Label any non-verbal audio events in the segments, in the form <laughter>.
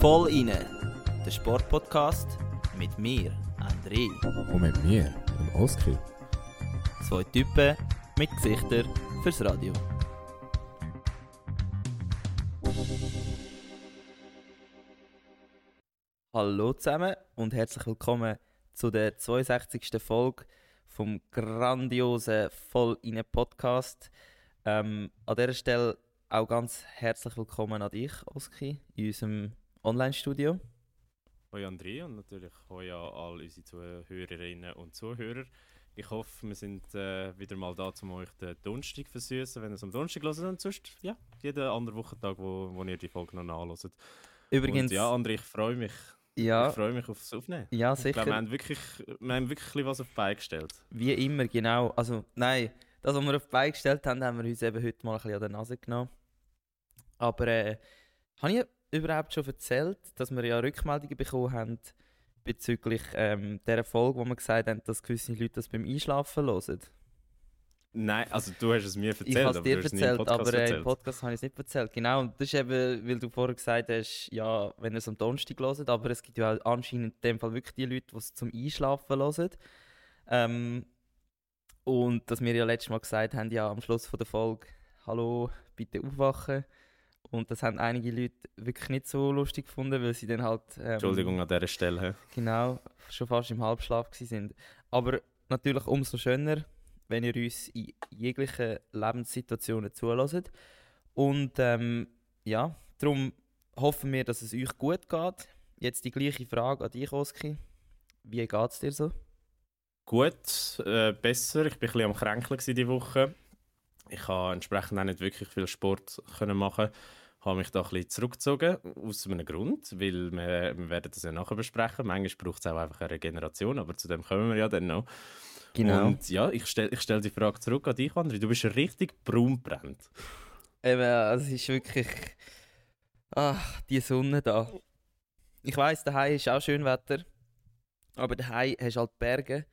Voll inne, der Sportpodcast mit mir, André. Und mit mir, dem Oskar. Zwei Typen mit Gesichtern fürs Radio. Hallo zusammen und herzlich willkommen zu der 62. Folge vom grandiosen Voll inne Podcast. Ähm, an dieser Stelle auch ganz herzlich willkommen an dich, Oski, in unserem Online-Studio. Hoi André und natürlich hoi an all unsere Zuhörerinnen und Zuhörer. Ich hoffe, wir sind äh, wieder mal da, um euch den Donnerstag versüßen, wenn ihr es am Donnerstag hört und sonst, ja, jeden anderen Wochentag, wo, wo ihr die Folge noch nachhört. Übrigens, und ja, André, ich freue mich. ja, Ich freue mich aufs Aufnehmen. ja Ich glaube, wir sicher. haben wirklich, wir haben wirklich was auf die Beine gestellt. Wie immer, genau. Also, nein, das, was wir auf die Beine gestellt haben, haben wir uns eben heute mal ein bisschen an der Nase genommen. Aber äh, habe ich überhaupt schon erzählt, dass wir ja Rückmeldungen bekommen haben bezüglich ähm, dieser Folge, wo wir gesagt haben, dass gewisse Leute das beim Einschlafen hören? Nein, also du hast es mir erzählt, ich habe es dir im erzählt, aber äh, im erzählt. Podcast habe ich es nicht erzählt. Genau, und das ist eben, weil du vorher gesagt hast, ja, wenn ihr es am Donnerstag hört, aber es gibt ja anscheinend in dem Fall wirklich die Leute, die es zum Einschlafen hören. Ähm, und dass wir ja letztes Mal gesagt haben, ja, am Schluss von der Folge, hallo, bitte aufwachen. Und das haben einige Leute wirklich nicht so lustig gefunden, weil sie dann halt... Ähm, Entschuldigung an dieser Stelle. Genau, schon fast im Halbschlaf sind. Aber natürlich umso schöner, wenn ihr uns in jeglichen Lebenssituationen zulässt. Und ähm, ja, darum hoffen wir, dass es euch gut geht. Jetzt die gleiche Frage an dich, Oski. Wie geht es dir so? Gut, äh, besser. Ich war ein bisschen am Kränkeln diese Woche. Ich habe entsprechend auch nicht wirklich viel Sport können machen. habe mich da ein bisschen zurückgezogen, aus einem Grund, weil wir, wir werden das ja nachher besprechen. Manchmal braucht es auch einfach eine Regeneration, aber zu dem kommen wir ja dann noch. Und ja, ich stelle ich stell die Frage zurück an dich, André. Du bist richtig braun brennt. Eben, es ist wirklich. Ach, die Sonne da. Ich weiss, daheim ist auch schön Wetter. Aber daheim hast du halt Berge,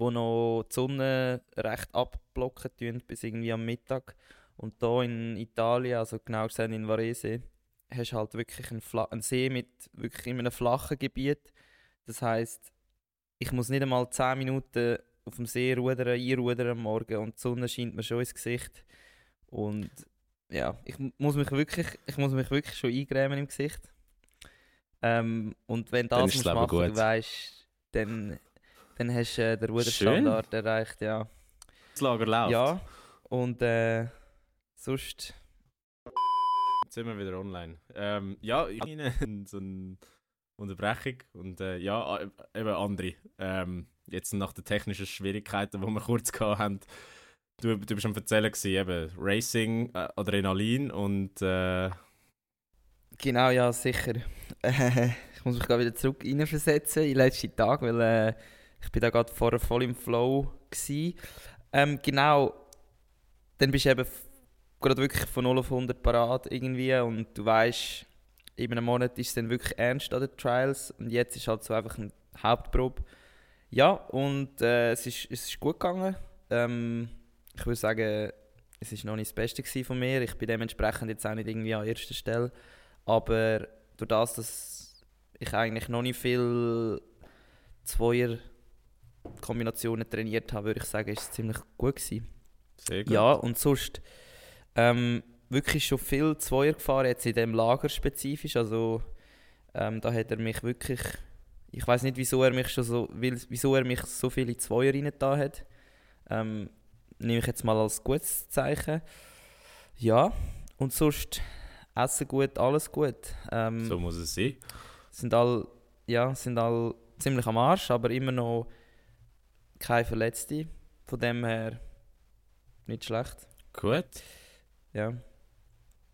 wo noch die Sonne recht abblocken tun, bis irgendwie am Mittag. Und hier in Italien, also genau gesagt in Varese, hast du halt wirklich einen, Fla einen See mit wirklich in einem flachen Gebiet. Das heisst, ich muss nicht einmal 10 Minuten auf dem See rudern, einrudern am Morgen und die Sonne scheint mir schon ins Gesicht. Und ja, ich muss mich wirklich, ich muss mich wirklich schon eingrämen im Gesicht. Ähm, und wenn das musst machen, gut. weißt, dann, dann hast du äh, den Ruderstandard erreicht, ja. Das Lager läuft. Ja, und äh, sonst, Jetzt sind wir wieder online. Ähm, ja, ich habe <laughs> so eine Unterbrechung. Und äh, ja, eben André. Ähm, jetzt nach den technischen Schwierigkeiten, die wir kurz gehabt haben. Du, du bist am Erzählen gewesen, eben Racing, äh, Adrenalin und äh, genau, ja, sicher. <laughs> Ich muss mich gerade wieder zurück reinversetzen in den letzten Tag, weil äh, ich bin da gerade vorher voll im Flow. Ähm, genau, dann bist du eben gerade wirklich von 0 auf 100 parat irgendwie und du weißt, in einem Monat ist es dann wirklich ernst an den Trials und jetzt ist halt so einfach eine Hauptprobe. Ja, und äh, es, ist, es ist gut gegangen. Ähm, ich würde sagen, es ist noch nicht das Beste von mir. Ich bin dementsprechend jetzt auch nicht irgendwie an erster Stelle. Aber durch das, dass ich eigentlich noch nicht viel Zweier-Kombinationen trainiert habe, würde ich sagen, ist es ziemlich gut gewesen. sehr gut. Ja, und sonst ähm, wirklich schon viel Zweier gefahren, jetzt in dem Lager spezifisch. Also ähm, da hat er mich wirklich, ich weiß nicht, wieso er mich schon so, wieso er mich so viele Zweier rein da hat. Ähm, nehme ich jetzt mal als gutes Zeichen. Ja, und sonst Essen gut, alles gut. Ähm, So muss es sein. sind all, ja, sind all ziemlich am Arsch, aber immer noch keine Verletzte. Von dem her nicht schlecht. Gut. Ja,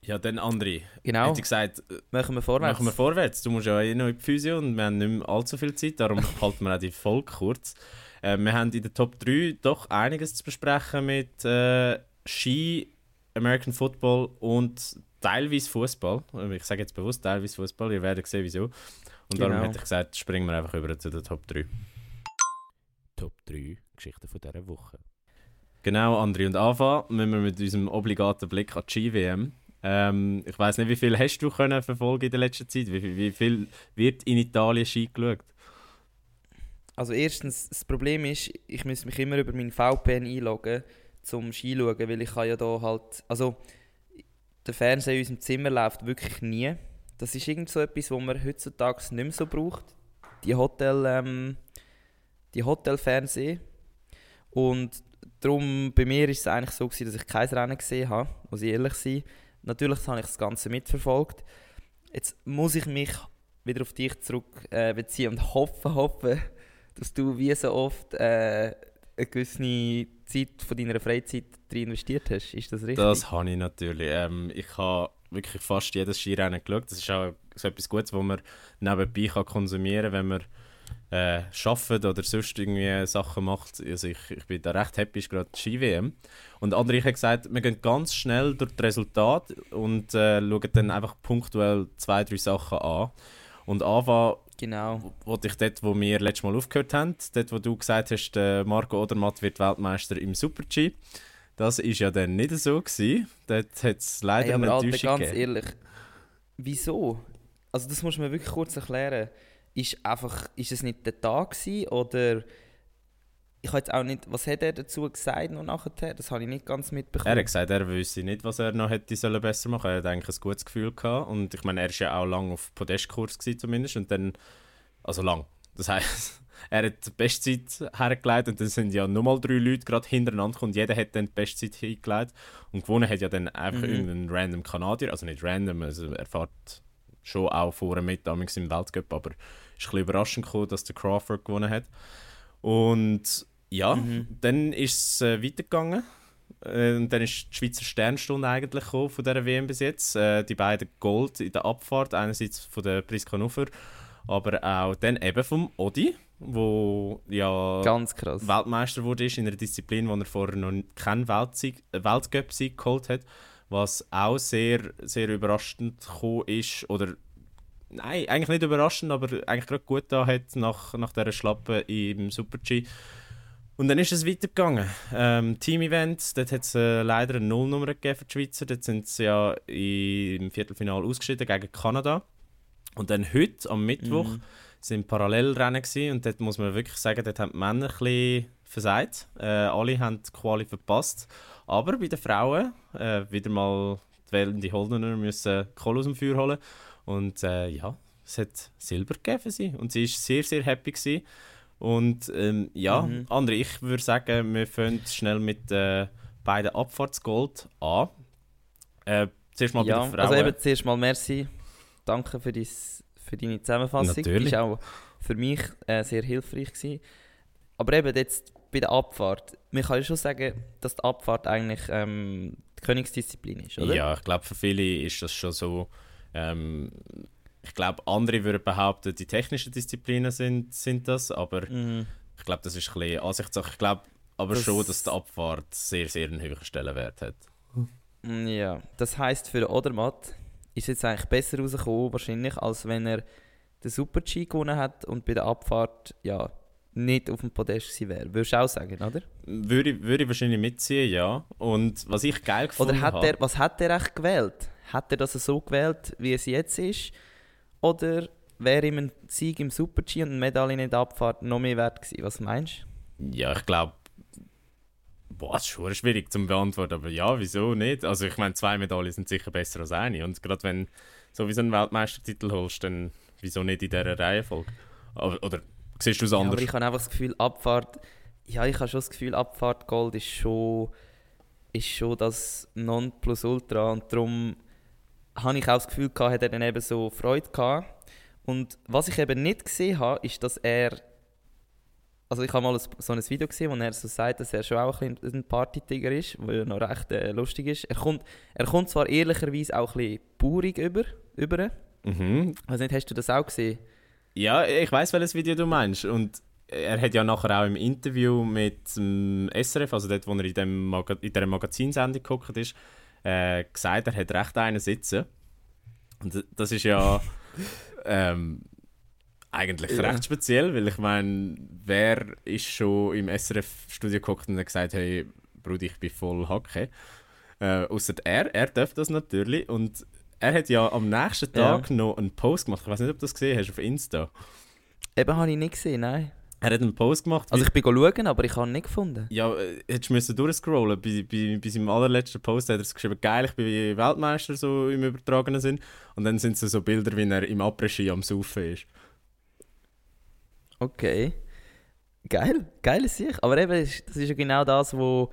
Ja, dann André. genau. Hätte ich gesagt, äh, Machen wir vorwärts. machen wir vorwärts. Du musst ja eh noch in die Physio und wir haben nicht mehr allzu viel Zeit, darum <laughs> halten wir auch die Folge kurz. Äh, wir haben in der Top 3 doch einiges zu besprechen mit äh, Ski, American Football und teilweise Fußball. Ich sage jetzt bewusst teilweise Fußball, ihr werdet sehen, wieso. Und darum Genau. hätte ich gesagt, springen wir einfach über zu der Top 3. Top 3 Geschichten von dieser Woche. Genau, André. Und anfangen müssen wir mit unserem obligaten Blick an die Ski-WM. Ähm, ich weiß nicht, wie viel hast du können verfolgen in der letzten Zeit? Wie, viel- wie viel wird in Italien Ski geschaut? Also erstens, das Problem ist, ich muss mich immer über meinen VPN einloggen, zum Ski schauen, weil ich kann ja da halt... Also, der Fernseher in unserem Zimmer läuft wirklich nie. Das ist irgend so etwas, was man heutzutage nicht mehr so braucht. Die Hotel... Ähm, die Hotelfernsehen. Und darum, bei mir ist es eigentlich so gewesen, dass ich kein Rennen gesehen habe, muss ich ehrlich sein. Natürlich habe ich das Ganze mitverfolgt. Jetzt muss ich mich wieder auf dich zurück äh, beziehen und hoffen, hoffen, dass du wie so oft äh, eine gewisse Zeit von deiner Freizeit drin investiert hast. Ist das richtig? Das habe ich natürlich. Ähm, ich habe wirklich fast jedes Skirennen geschaut. Das ist auch so etwas Gutes, was man nebenbei kann konsumieren kann, wenn man äh, arbeitet oder sonst irgendwie Sachen macht. Also ich, ich bin da recht happy, ist gerade die Ski-WM. Und André hat gesagt, wir gehen ganz schnell durch die Resultate und äh, schauen dann einfach punktuell zwei, drei Sachen an. Und anfangen Genau. wollte ich dort, wo wir letztes Mal aufgehört haben, dort, wo du gesagt hast, der Marco Odermatt wird Weltmeister im Super-G. Das war ja dann nicht so. Gewesen. Dort hat es leider Hey, aber eine Alter, Enttäuschung ganz gegeben. ehrlich, wieso? Also das muss man wirklich kurz erklären. Ist, einfach, ist es nicht der Tag gewesen, oder... Ich habe jetzt auch nicht... Was hat er dazu gesagt noch nachher? Das habe ich nicht ganz mitbekommen. Er hat gesagt, er wüsste nicht, was er noch hätte sollen besser machen Er hat eigentlich ein gutes Gefühl gehabt. Und ich meine, er war ja auch lange auf Podestkurs gewesen zumindest. Und dann, also lang. Das heisst, <laughs> er hat die Bestzeit hergelegt und dann sind ja nochmal drei Leute gerade hintereinander und jeder hat dann die Bestzeit hingelegt. Und gewonnen hat ja dann einfach Mhm. irgendein random Kanadier. Also nicht random, also er fährt schon auch vorne mit damals im Weltcup, aber ist ein bisschen überraschend gekommen, dass der Crawford gewonnen hat. Und ja, Mhm. dann ist es äh, weitergegangen. Äh, und dann ist die Schweizer Sternstunde eigentlich gekommen von dieser WM bis jetzt. Äh, die beiden Gold in der Abfahrt, einerseits von der Priska Nuffer, aber auch dann eben vom Odi, wo ja Ganz krass. Weltmeister wurde ist in einer Disziplin, wo er vorher noch keinen Weltsieg, äh, Weltcup-Sieg geholt hat, was auch sehr, sehr überraschend gekommen ist, oder nein, eigentlich nicht überraschend, aber eigentlich gerade gut da hat nach, nach dieser Schlappe im Super-G. Und dann ist es weitergegangen. Ähm, Team-Event, dort hat es äh, leider eine Nullnummer gegeben für die Schweizer. Dort sind sie ja im Viertelfinale ausgeschieden gegen Kanada. Und dann heute, am Mittwoch, Mhm. sind Parallelrennen gewesen, und dort muss man wirklich sagen, dort haben die Männer ein bisschen versagt. Äh, alle haben die Quali verpasst. Aber bei den Frauen äh, wieder mal die wählende Holdener müssen Kohle aus dem Feuer holen. Und äh, ja, es hat Silber gegeben für sie. Und sie war sehr, sehr happy. Gewesen. Und ähm, ja, Mhm. André, ich würde sagen, wir fangen schnell mit äh, beiden Abfahrtsgold an. Äh, zuerst mal ja, bei den Frauen. also eben zuerst mal merci. Danke für, dies, für deine Zusammenfassung. Natürlich. Die war auch für mich äh, sehr hilfreich. Gewesen. Aber eben jetzt bei der Abfahrt. Man kann ja schon sagen, dass die Abfahrt eigentlich ähm, die Königsdisziplin ist, oder? Ja, ich glaube, für viele ist das schon so. Ähm, ich glaube, andere würden behaupten, die technischen Disziplinen sind, sind das, aber Mhm. ich glaube, das ist ein bisschen Ansichtssache. Ich glaube aber Das- schon, dass die Abfahrt sehr, sehr einen höheren Stellenwert hat. Mm, Ja, das heisst für den Odermatt ist jetzt eigentlich besser rausgekommen, wahrscheinlich, als wenn er den Super-G gewonnen hat und bei der Abfahrt ja, nicht auf dem Podest gewesen wäre. Würdest du auch sagen, oder? Würde, ich- würde ich wahrscheinlich mitziehen, ja. Und was ich geil gefunden Oder hat habe... er, was hat er echt gewählt? Hat er das so gewählt, wie es jetzt ist? Oder wäre ihm ein Sieg im Super-G und eine Medaille in der Abfahrt noch mehr wert gewesen? Was meinst Ja, ich glaube... Boah, das ist schon schwierig zu beantworten, aber ja, wieso nicht? Also ich meine, zwei Medaillen sind sicher besser als eine. Und gerade wenn du sowieso einen Weltmeistertitel holst, dann wieso nicht in dieser Reihenfolge? Aber, oder siehst du es du? Ja, aber anders? ich habe einfach das Gefühl, Abfahrt... Ja, ich habe schon das Gefühl, Abfahrt Gold ist schon, ist schon das Nonplusultra und darum habe ich auch das Gefühl gehabt, hat er dann eben so Freude gehabt. Und was ich eben nicht gesehen habe, ist, dass er also ich habe mal so ein Video gesehen, wo er so sagt, dass er schon auch ein, ein Partytiger ist, was ja noch recht äh, lustig ist. Er kommt, er kommt zwar ehrlicherweise auch ein bisschen baurig über, über. Mhm. Also nicht, hast du das auch gesehen? Ja, ich weiß, welches Video du meinst. Und er hat ja nachher auch im Interview mit dem SRF, also dort, wo er in, dem Maga in dieser Magazinsendung geguckt ist, äh, gesagt, er hat recht einen sitzen. Und das ist ja <laughs> ähm, eigentlich Ja. recht speziell, weil ich meine, wer ist schon im SRF-Studio geguckt und hat gesagt, hey, Brudi, ich bin voll Hacke. Äh, Außer er, er darf das natürlich. Und er hat ja am nächsten Tag Ja. noch einen Post gemacht. Ich weiß nicht, ob du das gesehen hast auf Insta. Eben habe ich nicht gesehen, nein. Er hat einen Post gemacht. Also ich bin schauen, aber ich habe ihn nicht gefunden. Ja, äh, hättest du müssen durchscrollen. Bei, bei, bei seinem allerletzten Post hat er es geschrieben, geil, ich bin Weltmeister so im übertragenen Sinn. Und dann sind es so Bilder, wie er im Après-Ski am Saufen ist. Okay. Geil, geil sich. Aber eben, das ist- das ist ja genau das, wo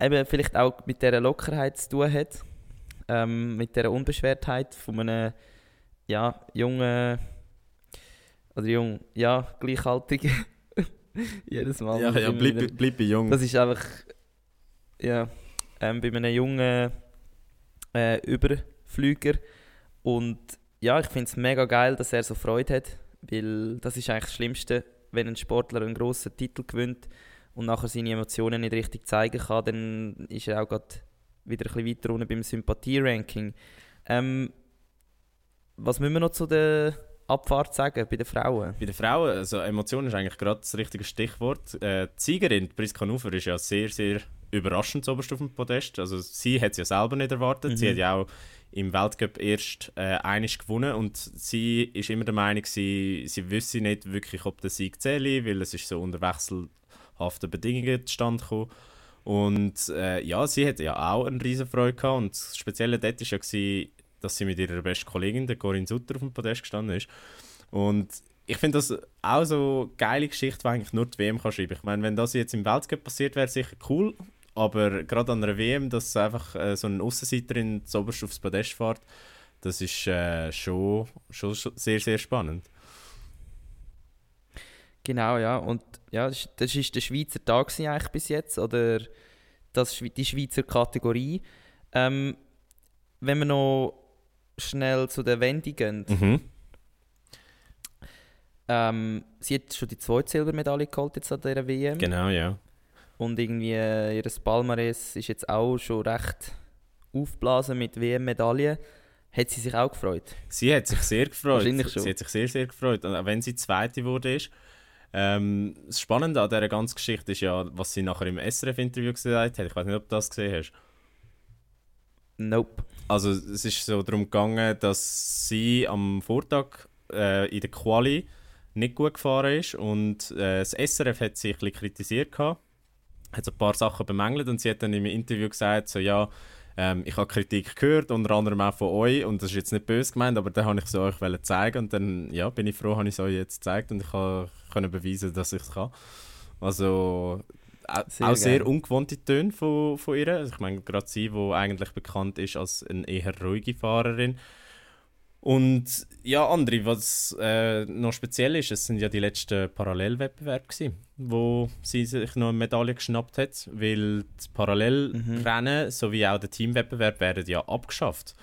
eben vielleicht auch mit dieser Lockerheit zu tun hat. Ähm, mit dieser Unbeschwertheit von einem ja, jungen oder jung, ja, gleichaltrigen. <laughs> Jedes Mal. ja, ja bleib, bleib jung. Das ist einfach, ja, ähm, bei einem jungen äh, Überflüger. Und ja, ich finde es mega geil, dass er so Freude hat, weil das ist eigentlich das Schlimmste, wenn ein Sportler einen grossen Titel gewinnt und nachher seine Emotionen nicht richtig zeigen kann, dann ist er auch grad wieder ein bisschen weiter unten beim Sympathie-Ranking. Ähm, was müssen wir noch zu der Abfahrt sagen bei den Frauen? Bei den Frauen, also Emotion ist eigentlich gerade das richtige Stichwort. Äh, die Siegerin, Priska Nufer, ist ja sehr, sehr überraschend zuoberst auf dem Podest. Also sie hat es ja selber nicht erwartet. Mhm. Sie hat ja auch im Weltcup erst äh, einiges gewonnen und sie ist immer der Meinung, sie, sie wüsste nicht wirklich, ob der Sieg zähle, weil es ist so unter wechselhaften Bedingungen zustande gekommen. Und äh, ja, sie hat ja auch eine riesen Freude gehabt und das Spezielle dort war ja, gewesen, dass sie mit ihrer besten Kollegin, der Corinne Sutter, auf dem Podest gestanden ist. Und ich finde das auch so eine geile Geschichte, die eigentlich nur die WM kann schreiben. Ich meine, wenn das jetzt im Weltcup passiert wäre, sicher cool. Aber gerade an einer WM, dass einfach äh, so ein Aussenseiterin zuoberst aufs Podest fährt, das ist äh, schon, schon, sehr, sehr spannend. Genau, ja. Und ja, das ist der Schweizer Tag eigentlich bis jetzt, oder das, die Schweizer Kategorie. Ähm, wenn wir noch schnell zu der Wende gehen, Mhm. ähm, sie hat schon die zweite Silbermedaille geholt jetzt an dieser WM. Genau, ja. Und irgendwie äh, ihr Palmares ist jetzt auch schon recht aufgeblasen mit WM-Medaillen. Hat sie sich auch gefreut? Sie hat sich sehr gefreut. Wahrscheinlich schon. Sie hat sich sehr, sehr gefreut. Und auch wenn sie Zweite wurde, ist. Ähm, das Spannende an dieser ganzen Geschichte ist ja, was sie nachher im SRF-Interview gesagt hat. Ich weiß nicht, ob du das gesehen hast. Nope. Also es ist so darum gegangen, dass sie am Vortag äh, in der Quali nicht gut gefahren ist und äh, das SRF hat sie ein bisschen kritisiert gehabt, hat so ein paar Sachen bemängelt und sie hat dann im Interview gesagt, so ja, ähm, ich habe Kritik gehört, unter anderem auch von euch und das ist jetzt nicht böse gemeint, aber dann habe ich es euch wollen zeigen und dann ja, bin ich froh, habe ich es euch jetzt gezeigt und ich kann, beweisen, dass ich es kann. Also Sehr auch sehr geil. ungewohnte Töne von, von ihr. Also ich meine, gerade sie, die eigentlich bekannt ist als eine eher ruhige Fahrerin. Und ja, André, was äh, noch speziell ist, es sind ja die letzten Parallelwettbewerbe gewesen, wo sie sich noch eine Medaille geschnappt hat, weil die Parallelrennen sowie auch der Teamwettbewerb werden ja abgeschafft.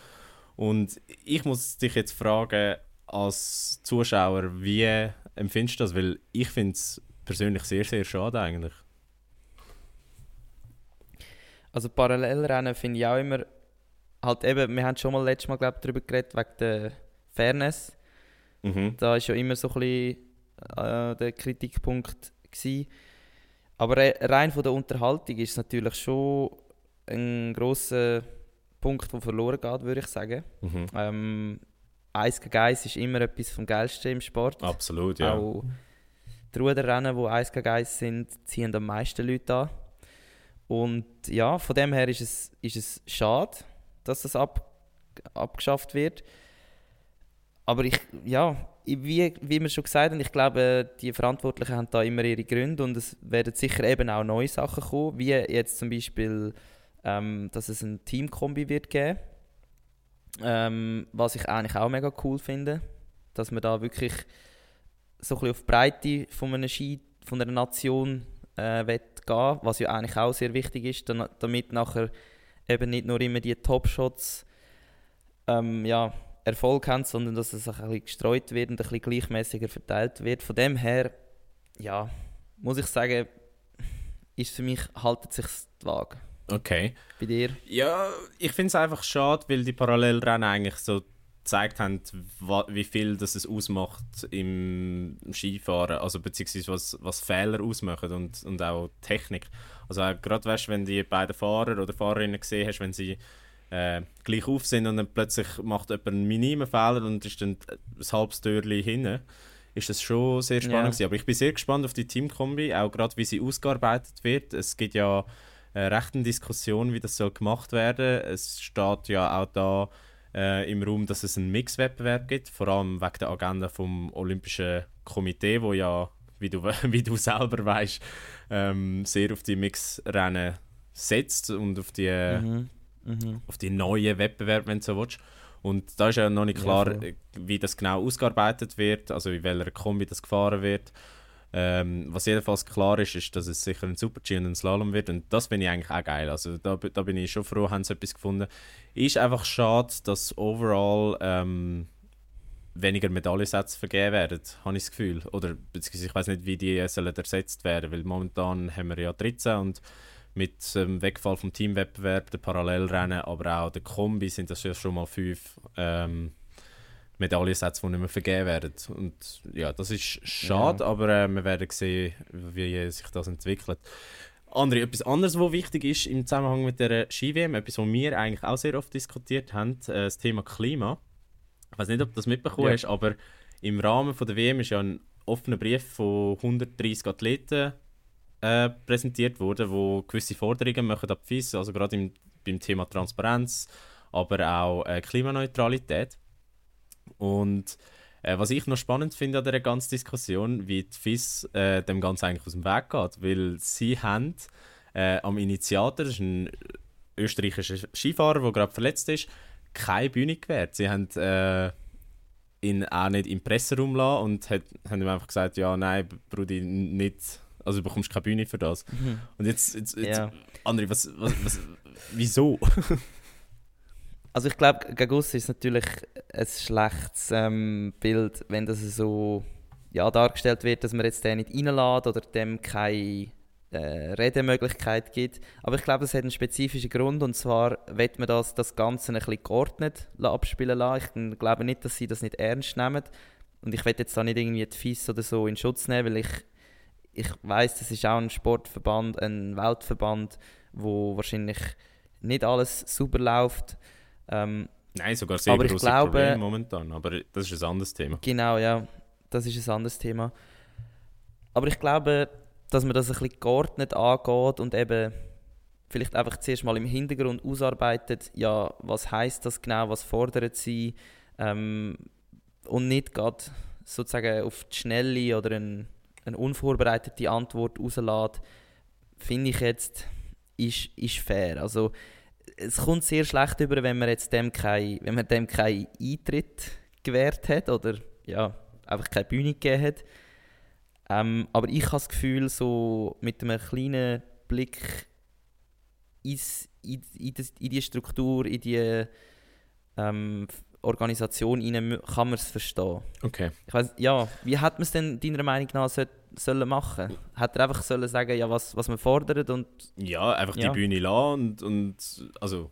Und ich muss dich jetzt fragen, als Zuschauer, wie empfindest du das? Weil ich finde es persönlich sehr, sehr schade eigentlich. Also Parallelrennen finde ich auch immer, halt eben, wir haben schon mal letztes Mal glaub, darüber geredet, wegen der Fairness. Mhm. Da ist ja immer so ein bisschen äh, der Kritikpunkt gewesen. Aber re- rein von der Unterhaltung ist es natürlich schon ein grosser Punkt, der verloren geht, würde ich sagen. Mhm. Ähm, Eis gegen Eis ist immer etwas vom Geilsten im Sport. Absolut, ja. Auch die Ruderrennen, die Eis gegen Eis sind, ziehen am meisten Leute an. Und ja, von dem her ist es, ist es schade, dass das ab, abgeschafft wird. Aber ich, ja, wie, wie wir schon gesagt haben, ich glaube, die Verantwortlichen haben da immer ihre Gründe und es werden sicher eben auch neue Sachen kommen, wie jetzt zum Beispiel, ähm, dass es ein Teamkombi wird geben, ähm, was ich eigentlich auch mega cool finde, dass man da wirklich so ein bisschen auf die Breite von einer Ski, von einer Nation äh, will gehen, was ja eigentlich auch sehr wichtig ist, damit nachher eben nicht nur immer die Top-Shots ähm, ja, Erfolg haben, sondern dass es auch ein bisschen gestreut wird und ein bisschen gleichmäßiger verteilt wird. Von dem her, ja, muss ich sagen, ist für mich, haltet sich die Waage. Okay. Bei dir? Ja, ich finde es einfach schade, weil die Parallelrennen eigentlich so gezeigt haben, wie viel das es ausmacht im Skifahren, also beziehungsweise was, was Fehler ausmachen und, und auch Technik. Also auch gerade weißt, wenn die beiden Fahrer oder Fahrerinnen gesehen hast, wenn sie äh, gleich auf sind und dann plötzlich macht jemand einen minimen Fehler und ist dann ein halbes Türchen hinten, ist das schon sehr spannend Ja. Aber ich bin sehr gespannt auf die Teamkombi, auch gerade wie sie ausgearbeitet wird. Es gibt ja äh, recht eine Diskussion, wie das soll gemacht werden. Es steht ja auch da äh, im Raum, dass es einen Mixwettbewerb gibt, vor allem wegen der Agenda vom Olympischen Komitee, wo ja, wie du, <laughs> wie du selber weißt, ähm, sehr auf die Mixrennen setzt und auf die, Mhm. Mhm. auf die neuen Wettbewerbe, wenn du so willst. Und da ist ja noch nicht Ja, klar, äh, wie das genau ausgearbeitet wird, also in welcher Kombi das gefahren wird. Ähm, was jedenfalls klar ist, ist, dass es sicher ein Super-G und ein Slalom wird. Und das finde ich eigentlich auch geil. Also da, da bin ich schon froh, haben sie etwas gefunden. Ist einfach schade, dass overall ähm, weniger Medaillensätze vergeben werden, habe ich das Gefühl. Oder beziehungsweise ich weiß nicht, wie die sollen ersetzt werden, weil momentan haben wir ja 13 und mit dem Wegfall vom Teamwettbewerb, der Parallelrennen, aber auch der Kombi sind das ja schon mal fünf ähm, Medaillensätze, die nicht mehr vergeben werden. Und ja, das ist schade, Ja. aber äh, wir werden sehen, wie sich das entwickelt. André, etwas anderes, was wichtig ist im Zusammenhang mit der Ski-WM, etwas, was wir eigentlich auch sehr oft diskutiert haben, äh, das Thema Klima. Ich weiß nicht, ob du das mitbekommen Ja. hast, aber im Rahmen von der WM ist ja ein offener Brief von 130 Athleten äh, präsentiert worden, wo gewisse Forderungen machen ab FIS, also gerade im, beim Thema Transparenz, aber auch äh, Klimaneutralität. Und äh, was ich noch spannend finde an dieser ganzen Diskussion, wie die FIS äh, dem Ganzen eigentlich aus dem Weg geht, weil sie haben äh, am Initiator, das ist ein österreichischer Skifahrer, der gerade verletzt ist, keine Bühne gewährt. Sie haben äh, ihn auch nicht im Presseraum lassen und hat, haben ihm einfach gesagt, ja, nein, Brudi, nicht, also du bekommst keine Bühne für das. Mhm. Und jetzt, jetzt, jetzt Ja. André, was, was, was, wieso? <laughs> Also ich glaube, gegen uns ist natürlich ein schlechtes ähm, Bild, wenn das so ja, dargestellt wird, dass man jetzt den nicht reinlässt oder dem keine äh, Redemöglichkeit gibt. Aber ich glaube, das hat einen spezifischen Grund und zwar wird man das, das Ganze ein bisschen geordnet abspielen lassen. Ich glaube nicht, dass sie das nicht ernst nehmen und ich will jetzt da nicht irgendwie die FIS oder so in Schutz nehmen, weil ich, ich weiß, das ist auch ein Sportverband, ein Weltverband, wo wahrscheinlich nicht alles super läuft. Ähm, Nein, sogar sehr Aber ich große glaube- Probleme momentan, aber das ist ein anderes Thema. Genau, ja. Das ist ein anderes Thema. Aber ich glaube, dass man das ein bisschen geordnet angeht und eben vielleicht einfach zuerst mal im Hintergrund ausarbeitet, ja, was heißt das genau, was fordert sie ähm, und nicht gerade sozusagen auf die schnelle oder eine, eine unvorbereitete Antwort rauslässt, finde ich jetzt, ist, ist fair. Also es kommt sehr schlecht über, wenn man jetzt dem kein, keinen Eintritt gewährt hat oder ja, einfach keine Bühne gegeben hat. Ähm, aber ich habe das Gefühl, so mit einem kleinen Blick ins, in, in, das, in die Struktur, in die ähm, Organisation rein, kann man es verstehen. Okay. Ich weiss, ja, wie hat man es denn deiner Meinung nach soll, sollen machen? Hat er einfach sollen sagen, ja, was, was man fordert und Ja, einfach Ja. die Bühne lassen und, und also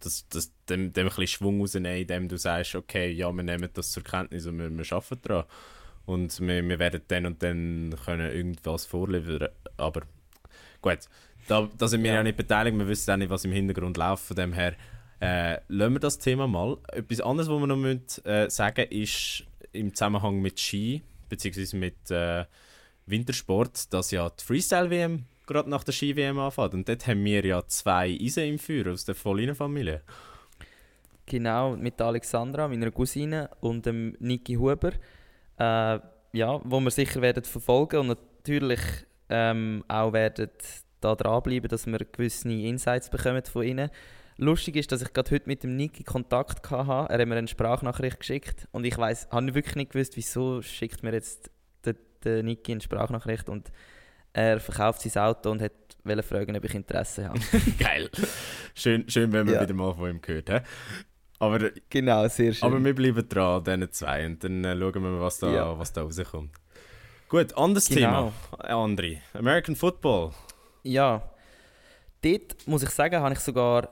das, das, dem, dem ein bisschen Schwung rausnehmen, indem du sagst, okay, ja, wir nehmen das zur Kenntnis und wir, wir arbeiten daran. Und wir, wir werden dann und dann können irgendwas vorliefern. Aber gut, da, da sind wir ja. Ja. nicht beteiligt, wir wissen auch nicht, was im Hintergrund läuft. Von dem her äh, lassen wir das Thema mal. Etwas anderes, was wir noch müssen, äh, sagen ist im Zusammenhang mit Ski, beziehungsweise mit äh, Wintersport, dass ja die Freestyle-WM gerade nach der Ski-WM anfängt. Und dort haben wir ja zwei Eisen im Feuer aus der Vollinen-Familie. Genau, mit Alexandra, meiner Cousine, und dem Niki Huber. Äh, ja, wo wir sicher werden verfolgen und natürlich ähm, auch werden da dranbleiben, dass wir gewisse Insights bekommen von ihnen. Lustig ist, dass ich gerade heute mit dem Niki Kontakt hatte. Er hat mir eine Sprachnachricht geschickt und ich weiß, habe wirklich nicht gewusst, wieso schickt mir jetzt der, der Niki eine Sprachnachricht und er verkauft sein Auto und hat wollte fragen, ob ich Interesse habe. <laughs> <laughs> Geil. Schön, schön wenn man Ja. wieder mal von ihm gehört. He? Aber, genau, sehr schön. aber wir bleiben dran an diesen zwei und dann äh, schauen wir mal, was da, Ja. was da rauskommt. Gut, anderes Genau. Thema. Äh, André. American Football. Ja, dort muss ich sagen, habe ich sogar,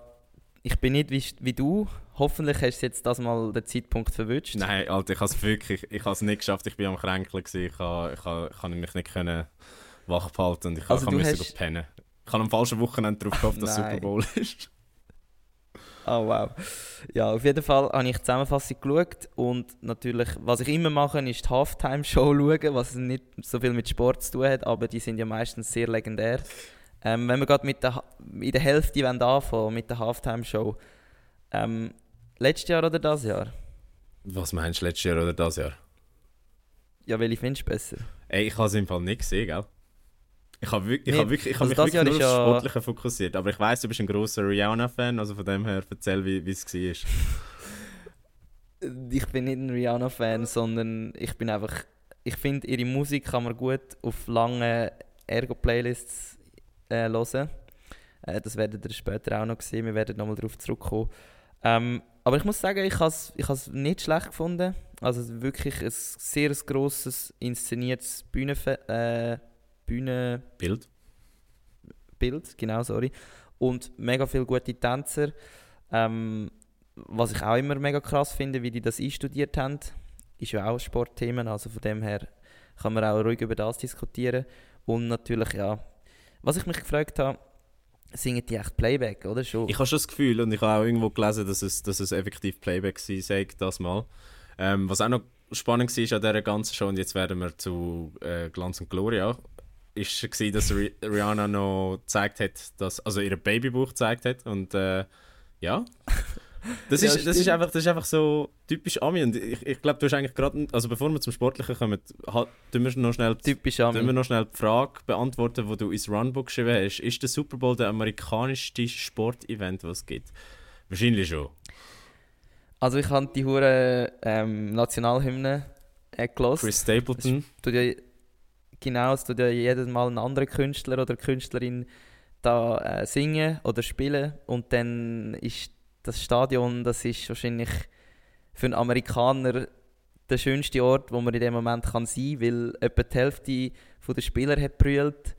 ich bin nicht wie, wie du, hoffentlich hast du jetzt das mal den Zeitpunkt verwünscht. Nein, Alter, ich habe es wirklich ich habe es nicht geschafft. Ich bin am Kränkeln. Ich habe mich nicht können wach behalten und ich, Also ich musste hast- pennen. Ich habe am falschen Wochenende darauf gehofft, dass <laughs> Nein. Super Bowl ist. <laughs> Oh wow. Ja, auf jeden Fall habe ich die Zusammenfassung geschaut und natürlich, was ich immer mache, ist die Halftime-Show <laughs> schauen, was nicht so viel mit Sport zu tun hat, aber die sind ja meistens sehr legendär. Ähm, wenn wir gerade mit der, in der Hälfte anfangen mit der Halftime-Show, ähm, letztes Jahr oder das Jahr? Was meinst du, letztes Jahr oder das Jahr? Ja, welche findest du besser? Ey, ich habe es im Fall nicht gesehen, gell? Ich habe wirklich, ich Nee, habe wirklich, ich also mich das Jahr wirklich nur aufs ja- Sportliche fokussiert. Aber ich weiß, du bist ein großer Rihanna-Fan, also von dem her erzähl, wie wie es war. Ich bin nicht ein Rihanna-Fan, sondern ich bin einfach. Ich finde, ihre Musik kann man gut auf lange Ergo-Playlists äh, hören. Äh, das werdet ihr später auch noch sehen, wir werden nochmal darauf zurückkommen. Ähm, aber ich muss sagen, ich habe es ich has nicht schlecht gefunden. Also wirklich ein sehr grosses, inszeniertes Bühnenfe äh, Bühnenbild, Bild. genau, sorry. Und mega viele gute Tänzer. Ähm, was ich auch immer mega krass finde, wie die das einstudiert haben, ist ja auch Sportthemen, also von dem her kann man auch ruhig über das diskutieren. Und natürlich, ja, was ich mich gefragt habe, singen die echt Playback, oder? Schon. Ich habe schon das Gefühl, und ich habe auch irgendwo gelesen, dass es, dass es effektiv Playback war, sage das mal. Ähm, was auch noch spannend war an dieser ganzen Show, und jetzt werden wir zu äh, Glanz und Gloria, war, dass Ri Rihanna noch gezeigt hat, dass, also ihr Babybuch gezeigt hat. Und äh, ja. Das, Ja, ist, das, ist einfach, das ist einfach so typisch Ami. Und ich, ich glaube, du hast eigentlich gerade, also bevor wir zum Sportlichen kommen, ha- tun wir noch schnell Typisch Können wir Ami. noch schnell die Frage beantworten, die du ins Runbook geschrieben hast. Ist der Super Bowl der amerikanischste Sportevent, was es gibt? Wahrscheinlich schon. Also ich habe die hure ähm, Nationalhymne äh. Chris Stapleton. tut ja, genau, es tut ja jedes Mal ein anderer Künstler oder Künstlerin da äh, singen oder spielen und dann ist das Stadion, das ist wahrscheinlich für einen Amerikaner der schönste Ort, wo man in dem Moment kann sein, weil etwa die Hälfte der Spieler hat brüllt.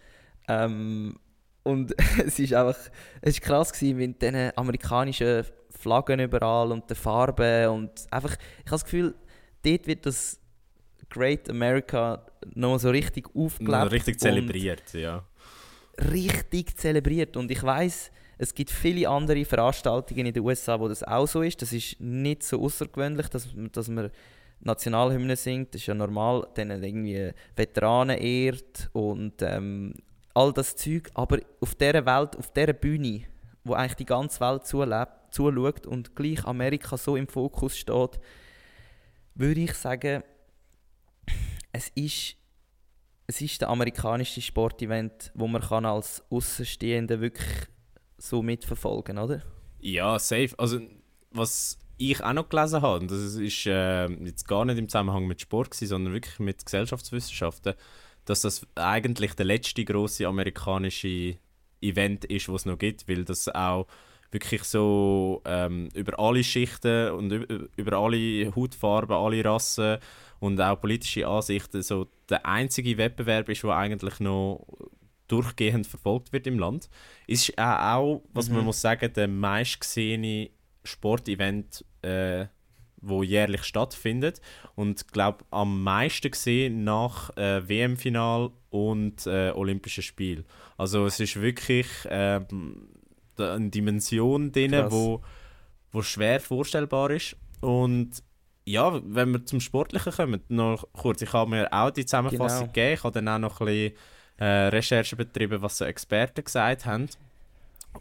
Ähm, und <laughs> es ist einfach, es ist krass gewesen mit diesen amerikanischen Flaggen überall und den Farben und einfach, ich habe das Gefühl, dort wird das Great America noch so richtig aufgelebt. Richtig zelebriert, ja. Richtig zelebriert. Und ich weiß, es gibt viele andere Veranstaltungen in den USA, wo das auch so ist. Das ist nicht so außergewöhnlich, dass, dass man Nationalhymne singt. Das ist ja normal, dann irgendwie Veteranen ehrt und ähm, all das Zeug. Aber auf dieser Welt, auf dieser Bühne, wo eigentlich die ganze Welt zulebt, zuschaut und gleich Amerika so im Fokus steht, würde ich sagen, es ist, es ist der amerikanische Sportevent, wo man kann als Außenstehender wirklich so mitverfolgen, oder? Ja, safe. Also, was ich auch noch gelesen habe, und das ist äh, jetzt gar nicht im Zusammenhang mit Sport, gewesen, sondern wirklich mit Gesellschaftswissenschaften, dass das eigentlich der letzte große amerikanische Event ist, was es noch gibt, weil das auch wirklich so ähm, über alle Schichten und über, alle Hautfarben, alle Rassen und auch politische Ansichten so der einzige Wettbewerb ist, der eigentlich noch durchgehend verfolgt wird im Land. Ist auch, auch was man Mhm. muss sagen, der meistgesehene Sportevent, äh, wo jährlich stattfindet und glaube am meisten gesehen nach äh, WM-Final und äh, Olympischen Spiel. Also es ist wirklich da eine Dimension drin, Krass. wo, wo schwer vorstellbar ist und ja, wenn wir zum Sportlichen kommen, noch kurz, ich habe mir auch die Zusammenfassung Genau. gegeben, ich habe dann auch noch ein bisschen äh, Recherche betrieben, was so Experten gesagt haben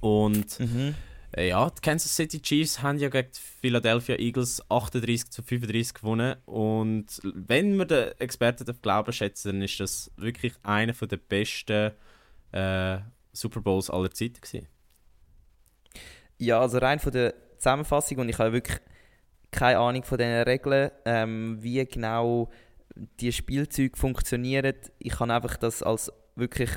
und Mhm. äh, Ja, die Kansas City Chiefs haben ja gegen die Philadelphia Eagles 38 zu 35 gewonnen. Und wenn man den Experten darf glauben schätzen, dann ist das wirklich einer der besten äh, Super Bowls aller Zeiten gewesen. Ja, also rein von der Zusammenfassung und ich habe wirklich keine Ahnung von diesen Regeln, ähm, wie genau die Spielzeuge funktionieren. Ich habe einfach das als wirklich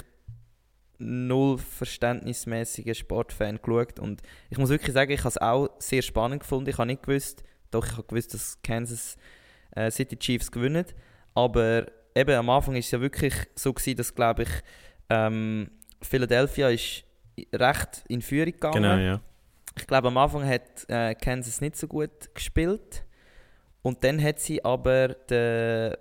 null verständnismäßiger Sportfan geschaut und ich muss wirklich sagen, ich habe es auch sehr spannend gefunden. Ich habe nicht gewusst, doch ich habe gewusst, dass Kansas äh, City Chiefs gewinnen, aber eben am Anfang ist es ja wirklich so gewesen, dass glaube ich ähm, Philadelphia ist recht in Führung gegangen. Genau, ja. Ich glaube, am Anfang hat äh, Kansas nicht so gut gespielt. Und dann hat sie aber den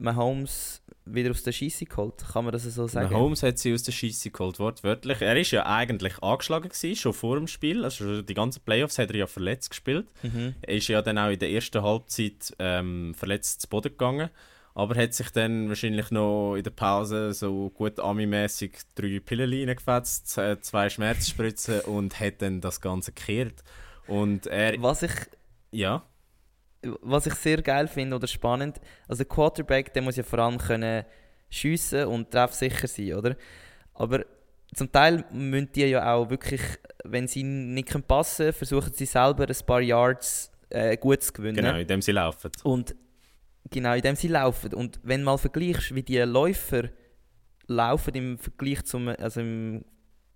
Mahomes wieder aus der Scheisse geholt. Kann man das so sagen? Mahomes hat sie aus der Scheisse geholt, wortwörtlich. Er ist ja eigentlich angeschlagen gewesen, schon vor dem Spiel. Also die ganzen Playoffs hat er ja verletzt gespielt. Mhm. Er ist ja dann auch in der ersten Halbzeit ähm, verletzt zu Boden gegangen. Aber hat sich dann wahrscheinlich noch in der Pause so gut Ami-mäßig drei Pillen reingefetzt, äh, zwei Schmerzspritzen und hat dann das Ganze gekehrt. Und er, Was ich, ja, was ich sehr geil finde oder spannend, also der Quarterback, der muss ja vor allem können schiessen und treffsicher sein, oder? Aber zum Teil müssen die ja auch wirklich, wenn sie nicht passen können, versuchen sie selber ein paar Yards äh, gut zu gewinnen. genau, in dem sie laufen. Und genau, indem sie laufen. Und wenn du mal vergleichst, wie die Läufer laufen im Vergleich zum, also im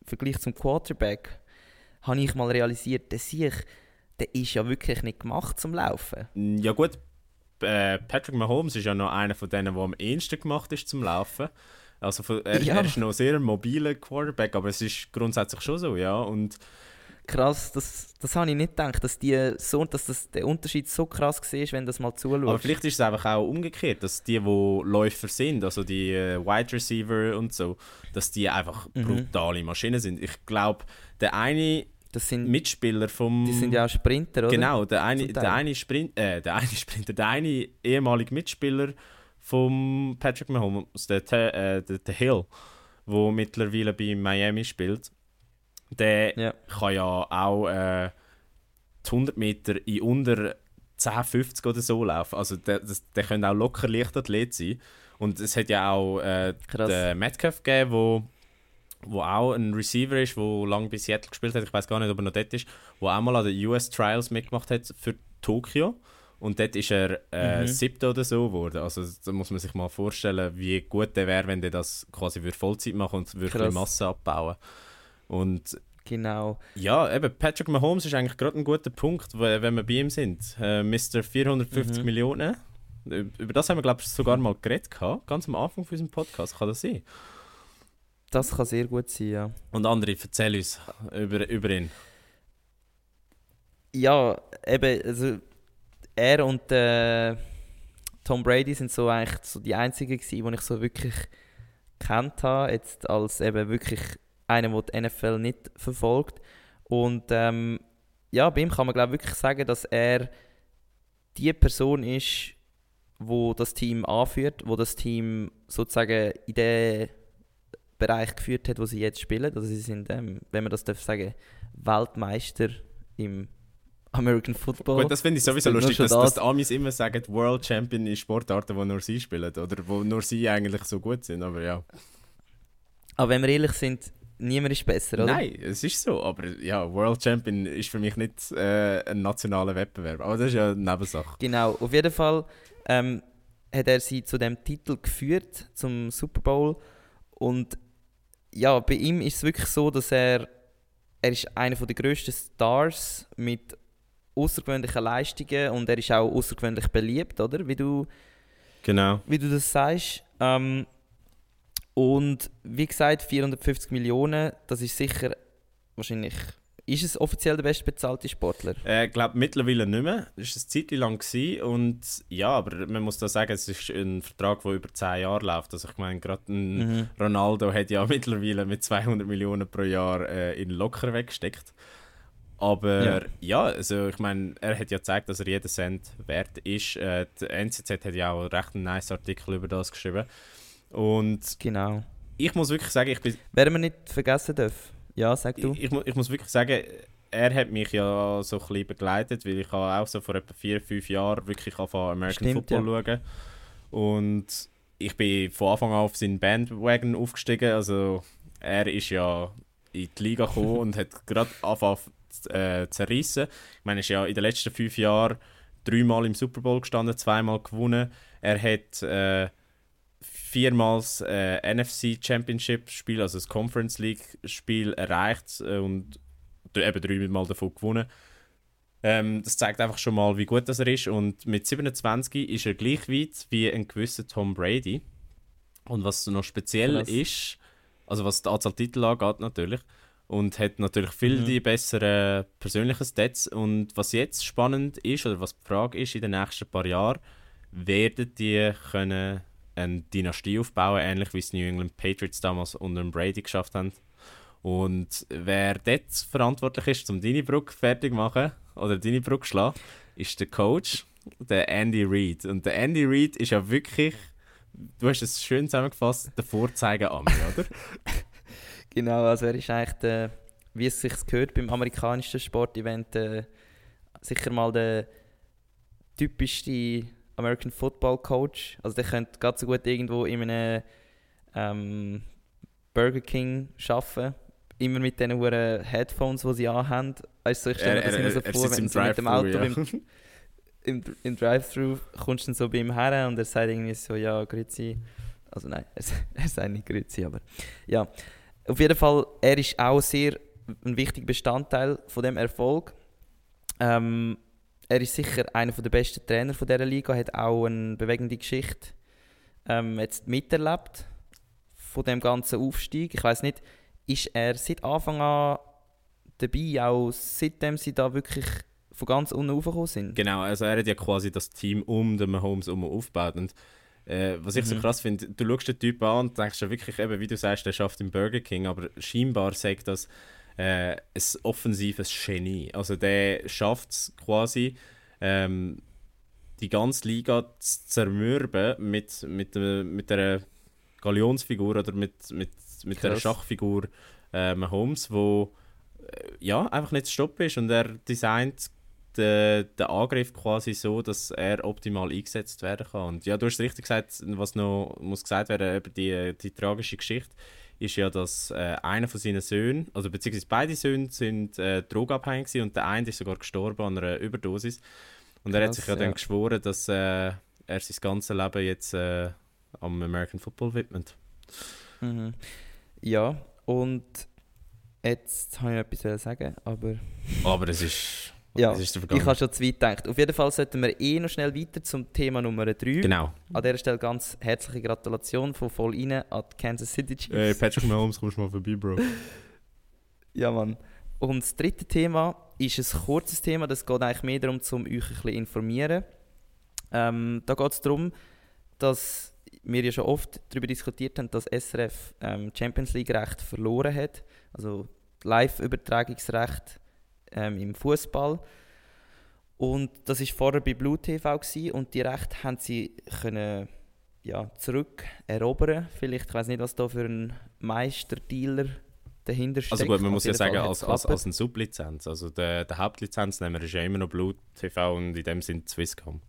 Vergleich zum Quarterback, habe ich mal realisiert, der sich, der ist ja wirklich nicht gemacht zum Laufen. Ja gut, äh, Patrick Mahomes ist ja noch einer von denen, der am ehesten gemacht ist zum Laufen. Also er, Ja. er ist noch sehr mobiler Quarterback, aber es ist grundsätzlich schon so, ja. Und Krass, das, das habe ich nicht gedacht, dass, die so, dass das, der Unterschied so krass war, wenn du das mal zuschaust. Aber vielleicht ist es einfach auch umgekehrt, dass die, die Läufer sind, also die äh, Wide Receiver und so, dass die einfach Mhm. brutale Maschinen sind. Ich glaube, der eine das sind, Mitspieler vom... die sind ja auch Sprinter, oder? Genau, der eine, der eine Sprint, äh, der eine <laughs> Sprinter, der eine ehemalige Mitspieler vom Patrick Mahomes, der, äh, der, der Hill, wo mittlerweile bei Miami spielt, der Ja. kann ja auch äh, die 100 Meter in unter 10, 50 oder so laufen. Also der, das, der könnte auch locker Leichtathlet sein. Und es hat ja auch äh, Krass. den Metcalf gegeben, wo, wo auch ein Receiver ist, der lange bei Seattle gespielt hat. Ich weiß gar nicht, ob er noch dort ist. wo auch mal an den US Trials mitgemacht hat für Tokio. Und dort ist er äh, Mhm. siebter oder so geworden. Also da muss man sich mal vorstellen, wie gut der wäre, wenn der das quasi würde Vollzeit machen und wirklich Krass. Masse abbauen. Und Genau. ja, eben, Patrick Mahomes ist eigentlich gerade ein guter Punkt, we- wenn wir bei ihm sind. Äh, Mr. 450 Mhm. Millionen. Üb- Über das haben wir, glaube ich, sogar mal geredet, gehabt, ganz am Anfang von unserem Podcast. Kann das sein? Das kann sehr gut sein, ja. Und andere, erzähl uns über, über ihn. Ja, eben, also er und äh, Tom Brady sind so eigentlich so die einzigen gewesen, die ich so wirklich kennt habe, jetzt als eben wirklich einer, der die NFL nicht verfolgt. Und ähm, ja, bei ihm kann man glaube ich wirklich sagen, dass er die Person ist, wo das Team anführt, wo das Team sozusagen in den Bereich geführt hat, wo sie jetzt spielen. Also sie sind, ähm, wenn man das darf sagen, Weltmeister im American Football. Gut, das finde ich sowieso Nur lustig, dass, dass das. die Amis immer sagen, World Champion in Sportarten, wo nur sie spielen. Oder wo nur sie eigentlich so gut sind. Aber ja. Aber wenn wir ehrlich sind, niemand ist besser, oder? Nein, es ist so. Aber ja, World Champion ist für mich nicht äh, ein nationaler Wettbewerb. Aber das ist ja eine Nebensache. Genau, auf jeden Fall ähm, hat er sie zu dem Titel geführt, zum Super Bowl. Und ja, bei ihm ist es wirklich so, dass er, er ist einer der grössten Stars mit außergewöhnlichen Leistungen und er ist auch außergewöhnlich beliebt, oder? Wie du, Genau. wie du das sagst. Ähm, und wie gesagt, 450 Millionen, das ist sicher wahrscheinlich. Ist es offiziell der bestbezahlte Sportler? Ich glaube mittlerweile nicht mehr. Das war eine Zeit lang. Gewesen. Und ja, aber man muss da sagen, es ist ein Vertrag, der über 10 Jahre läuft. Also ich meine, gerade Mhm. Ronaldo hat ja <laughs> mittlerweile mit 200 Millionen pro Jahr äh, in locker weggesteckt. Aber Ja. ja. also ich meine, er hat ja gezeigt, dass er jeden Cent wert ist. Äh, die NZZ hat ja auch recht einen nice Artikel über das geschrieben. Und Genau. ich muss wirklich sagen, ich bin Wer man nicht vergessen darf. Ja, sag du. ich, ich, ich muss wirklich sagen, er hat mich ja so ein bisschen begleitet, weil ich habe auch so vor etwa vier, fünf Jahren wirklich angefangen American Stimmt, Football schauen. Und ich bin von Anfang an auf seinen Bandwagon aufgestiegen. Also er ist ja in die Liga gekommen <laughs> und hat gerade angefangen zu äh, zerrissen. Ich meine, er ist ja in den letzten fünf Jahren dreimal im Super Bowl gestanden, zweimal gewonnen. Er hat äh, viermal das äh, NFC Championship Spiel, also das Conference League Spiel erreicht äh, und eben dreimal davon gewonnen. Ähm, das zeigt einfach schon mal, wie gut das er ist. Und mit 27 ist er gleich weit wie ein gewisser Tom Brady. Und was noch speziell Krass. ist, also was die Anzahl Titel angeht natürlich, und hat natürlich viel Mhm. die besseren persönlichen Stats. Und was jetzt spannend ist, oder was die Frage ist in den nächsten paar Jahren, werden die können eine Dynastie aufbauen, ähnlich wie es New England Patriots damals unter dem Brady geschafft haben. Und wer dort verantwortlich ist, um deine Brücke fertig zu machen oder deine Brücke zu schlagen, ist der Coach, der Andy Reid. Und der Andy Reid ist ja wirklich, du hast es schön zusammengefasst, der Vorzeiger an mir, oder? <laughs> genau, also er ist eigentlich der, wie es sich gehört beim amerikanischen Sportevent, äh, sicher mal der typischste American Football Coach. Also der könnte ganz so gut irgendwo in einem ähm, Burger King arbeiten. Immer mit diesen Headphones, die sie anhaben. Also ich stelle mir das immer so vor, wenn du mit dem Auto ja. im, im, im Drive-Thru kommst du dann so bei ihm her und er sagt irgendwie so, ja, grüezi. Also nein, er, <laughs> er sagt nicht grüezi, aber ja. Auf jeden Fall, er ist auch sehr ein wichtiger Bestandteil von dem Erfolg. Ähm, er ist sicher einer der besten Trainer von dieser Liga, hat auch eine bewegende Geschichte ähm, jetzt miterlebt von dem ganzen Aufstieg. Ich weiß nicht, ist er seit Anfang an dabei, auch seitdem sie da wirklich von ganz unten aufgekommen sind? Genau, also er hat ja quasi das Team um den Mahomes herum aufgebaut und äh, was ich mhm. so krass finde, du schaust den Typ an und denkst ja wirklich, eben, wie du sagst, der schafft im Burger King, aber scheinbar sagt das äh, ein offensives Genie. Also der schafft es quasi, ähm, die ganze Liga zu zermürben mit, mit, äh, mit einer Galionsfigur oder mit, mit, mit der Schachfigur äh, Mahomes, wo äh, ja, einfach nicht zu stoppen ist und er designt den, den Angriff quasi so, dass er optimal eingesetzt werden kann. Und ja, du hast richtig gesagt, was noch muss gesagt werden über die, die tragische Geschichte ist ja, dass äh, einer von seinen Söhnen, also beziehungsweise beide Söhne sind äh, drogabhängig und der eine ist sogar gestorben an einer Überdosis. Und er Krass, hat sich ja, ja, dann geschworen, dass äh, er sein ganzes Leben jetzt äh, am American Football widmet. Mhm. Ja, und jetzt habe ich etwas sagen, aber... Aber es ist... Ja, ich habe schon zu weit gedacht. Auf jeden Fall sollten wir eh noch schnell weiter zum Thema Nummer 3. Genau. An dieser Stelle ganz herzliche Gratulation von voll rein an die Kansas City Chiefs. Hey, Patrick Mahomes, kommst du mal vorbei, Bro. <laughs> ja, Mann. Und das dritte Thema ist ein kurzes Thema, das geht eigentlich mehr darum, um euch ein bisschen informieren. Ähm, da geht es darum, dass wir ja schon oft darüber diskutiert haben, dass SRF ähm, Champions League Recht verloren hat, also Live-Übertragungsrecht ähm, im Fußball. Und das ist vorher bei Blue TV gewesen, und die Rechte haben sie können ja, zurück erobern. Vielleicht, ich weiß nicht, was da für ein Meisterdealer dahinter steckt. Also gut, man muss ja sagen, als, als, als eine Sublizenz. Also der, der Hauptlizenznehmer ist ja immer noch Blue TV und in dem Sinne Swisscom.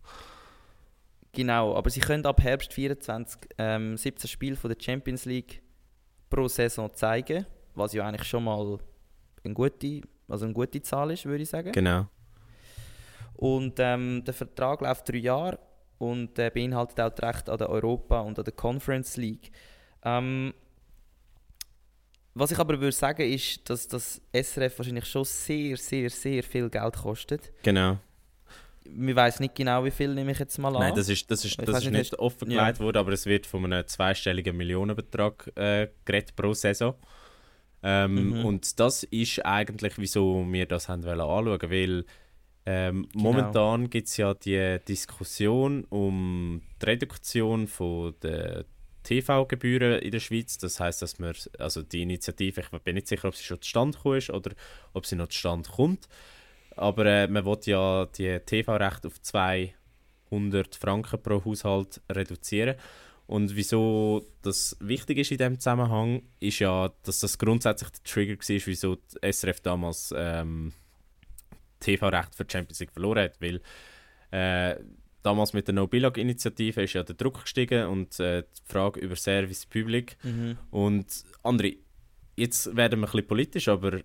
Genau, aber sie können ab Herbst 24 ähm, 17 Spiele von der Champions League pro Saison zeigen, was ja eigentlich schon mal eine gute also eine gute Zahl ist, würde ich sagen. Genau. Und ähm, der Vertrag läuft drei Jahre und äh, beinhaltet auch das Recht an der Europa und an der Conference League. Ähm, was ich aber würde sagen ist, dass das SRF wahrscheinlich schon sehr, sehr, sehr viel Geld kostet. Genau. Wir weiß nicht genau, wie viel nehme ich jetzt mal an. Nein, das ist, das ist, das ist nicht, nicht offengelegt ja. worden, aber es wird von einem zweistelligen Millionenbetrag äh, geredet pro Saison. Ähm, mhm. Und das ist eigentlich, wieso wir das haben wollen anschauen, weil ähm, genau. momentan gibt es ja die Diskussion um die Reduktion der TV-Gebühren in der Schweiz. Das heißt, dass wir, also die Initiative, ich bin nicht sicher, ob sie schon zustande gekommen ist oder ob sie noch zustande kommt. Aber äh, man will ja die TV-Rechte auf 200 Franken pro Haushalt reduzieren. Und wieso das wichtig ist in diesem Zusammenhang, ist ja, dass das grundsätzlich der Trigger war, wieso die SRF damals ähm, TV-Recht für die Champions League verloren hat. Weil äh, damals mit der No-Billag-Initiative ist ja der Druck gestiegen und äh, die Frage über Service Public. Mhm. Und andere, jetzt werden wir ein bisschen politisch, aber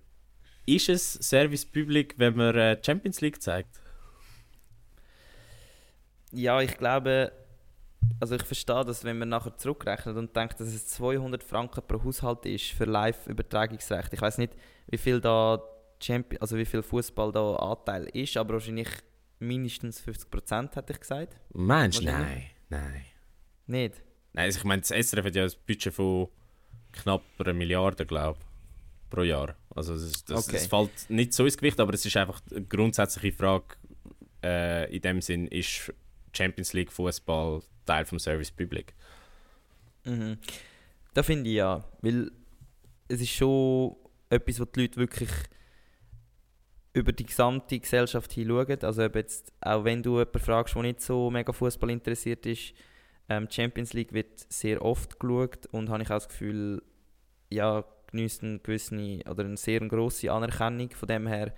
ist es Service Public, wenn man äh, Champions League zeigt? Ja, ich glaube, also ich verstehe das, wenn man nachher zurückrechnet und denkt, dass es 200 Franken pro Haushalt ist für Live-Übertragungsrecht. Ich weiß nicht, wie viel da Champion, also wie viel Fußball da Anteil ist, aber wahrscheinlich mindestens 50 Prozent, hätte ich gesagt. Meinst du? Nein, nein. Nicht? Nein, also ich meine, das SRF hat ja ein Budget von knapp einer Milliarde, glaube ich, pro Jahr. Also das, das, okay. das, fällt nicht so ins Gewicht, aber es ist einfach eine grundsätzliche Frage äh, in dem Sinn, ist Champions League Fußball Teil vom Service Public. Mhm. Da finde ich ja, weil es ist schon etwas, was die Leute wirklich über die gesamte Gesellschaft hin schauen. Also jetzt, auch wenn du jemanden fragst, der nicht so mega Fußball interessiert ist, ähm, Champions League wird sehr oft geschaut und habe ich auch das Gefühl, ja, genießt eine gewisse oder eine sehr grosse Anerkennung. Von dem her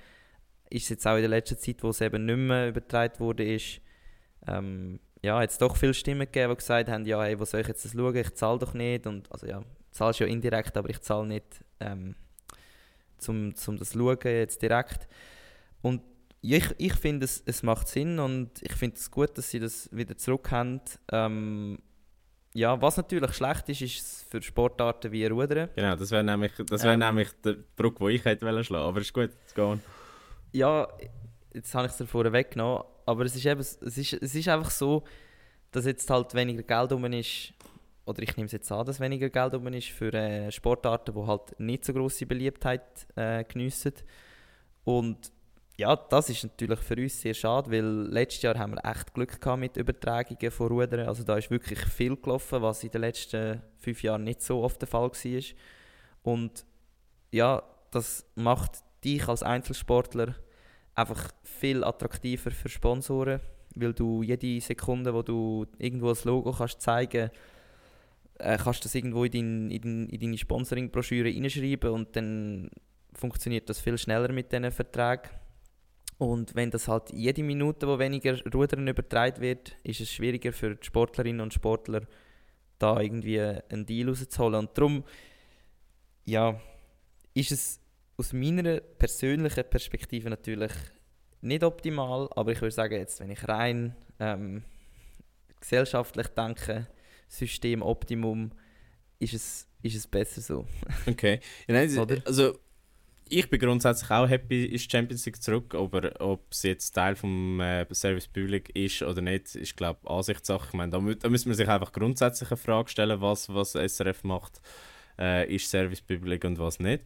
ist es jetzt auch in der letzten Zeit, wo es eben nicht mehr übertragen wurde, ist, ähm, ja, es doch viele Stimmen gegeben, die gesagt haben, ja, hey, wo soll ich jetzt das schauen? Ich zahle doch nicht. Und, also ja, zahlst ja indirekt, aber ich zahle nicht, ähm, zum, zum das schauen jetzt direkt. Und ich, ich finde, es, es macht Sinn und ich finde es gut, dass sie das wieder zurück haben. Ähm, ja, was natürlich schlecht ist, ist für Sportarten wie Rudern. Genau, das wäre nämlich, das wär ähm, nämlich der Brücke, den ich hätte schlagen aber es ist gut, jetzt gehen. Ja, jetzt habe ich es dir vorher weggenommen, aber es ist, eben, es, ist, es ist einfach so, dass jetzt halt weniger Geld um ist, oder ich nehme es jetzt an, dass weniger Geld um ist für äh, Sportarten, die halt nicht so große Beliebtheit äh, geniessen. Und ja, das ist natürlich für uns sehr schade, weil letztes Jahr haben wir echt Glück gehabt mit Übertragungen von Rudern. Also da ist wirklich viel gelaufen, was in den letzten fünf Jahren nicht so oft der Fall war. Und ja, das macht dich als Einzelsportler einfach viel attraktiver für Sponsoren, weil du jede Sekunde, wo du irgendwo das Logo kannst zeigen äh, kannst du das irgendwo in, dein, in, dein, in deine Sponsoring-Broschüre hineinschreiben und dann funktioniert das viel schneller mit diesen Verträgen. Und wenn das halt jede Minute, wo weniger Rudern übertragen wird, ist es schwieriger für die Sportlerinnen und Sportler, da irgendwie einen Deal rauszuholen. Und darum, ja, ist es aus meiner persönlichen Perspektive natürlich nicht optimal, aber ich würde sagen, jetzt, wenn ich rein ähm, gesellschaftlich denke, System Optimum, ist es, ist es besser so. <laughs> Okay. Ja, nein, also ich bin grundsätzlich auch happy, ist Champions League zurück, aber ob es jetzt Teil vom äh, Service Public ist oder nicht, ist glaube ich Ansichtssache. Ich meine, da, da müssen wir sich einfach grundsätzlich eine Frage stellen, was, was SRF macht, äh, ist Service Public und was nicht.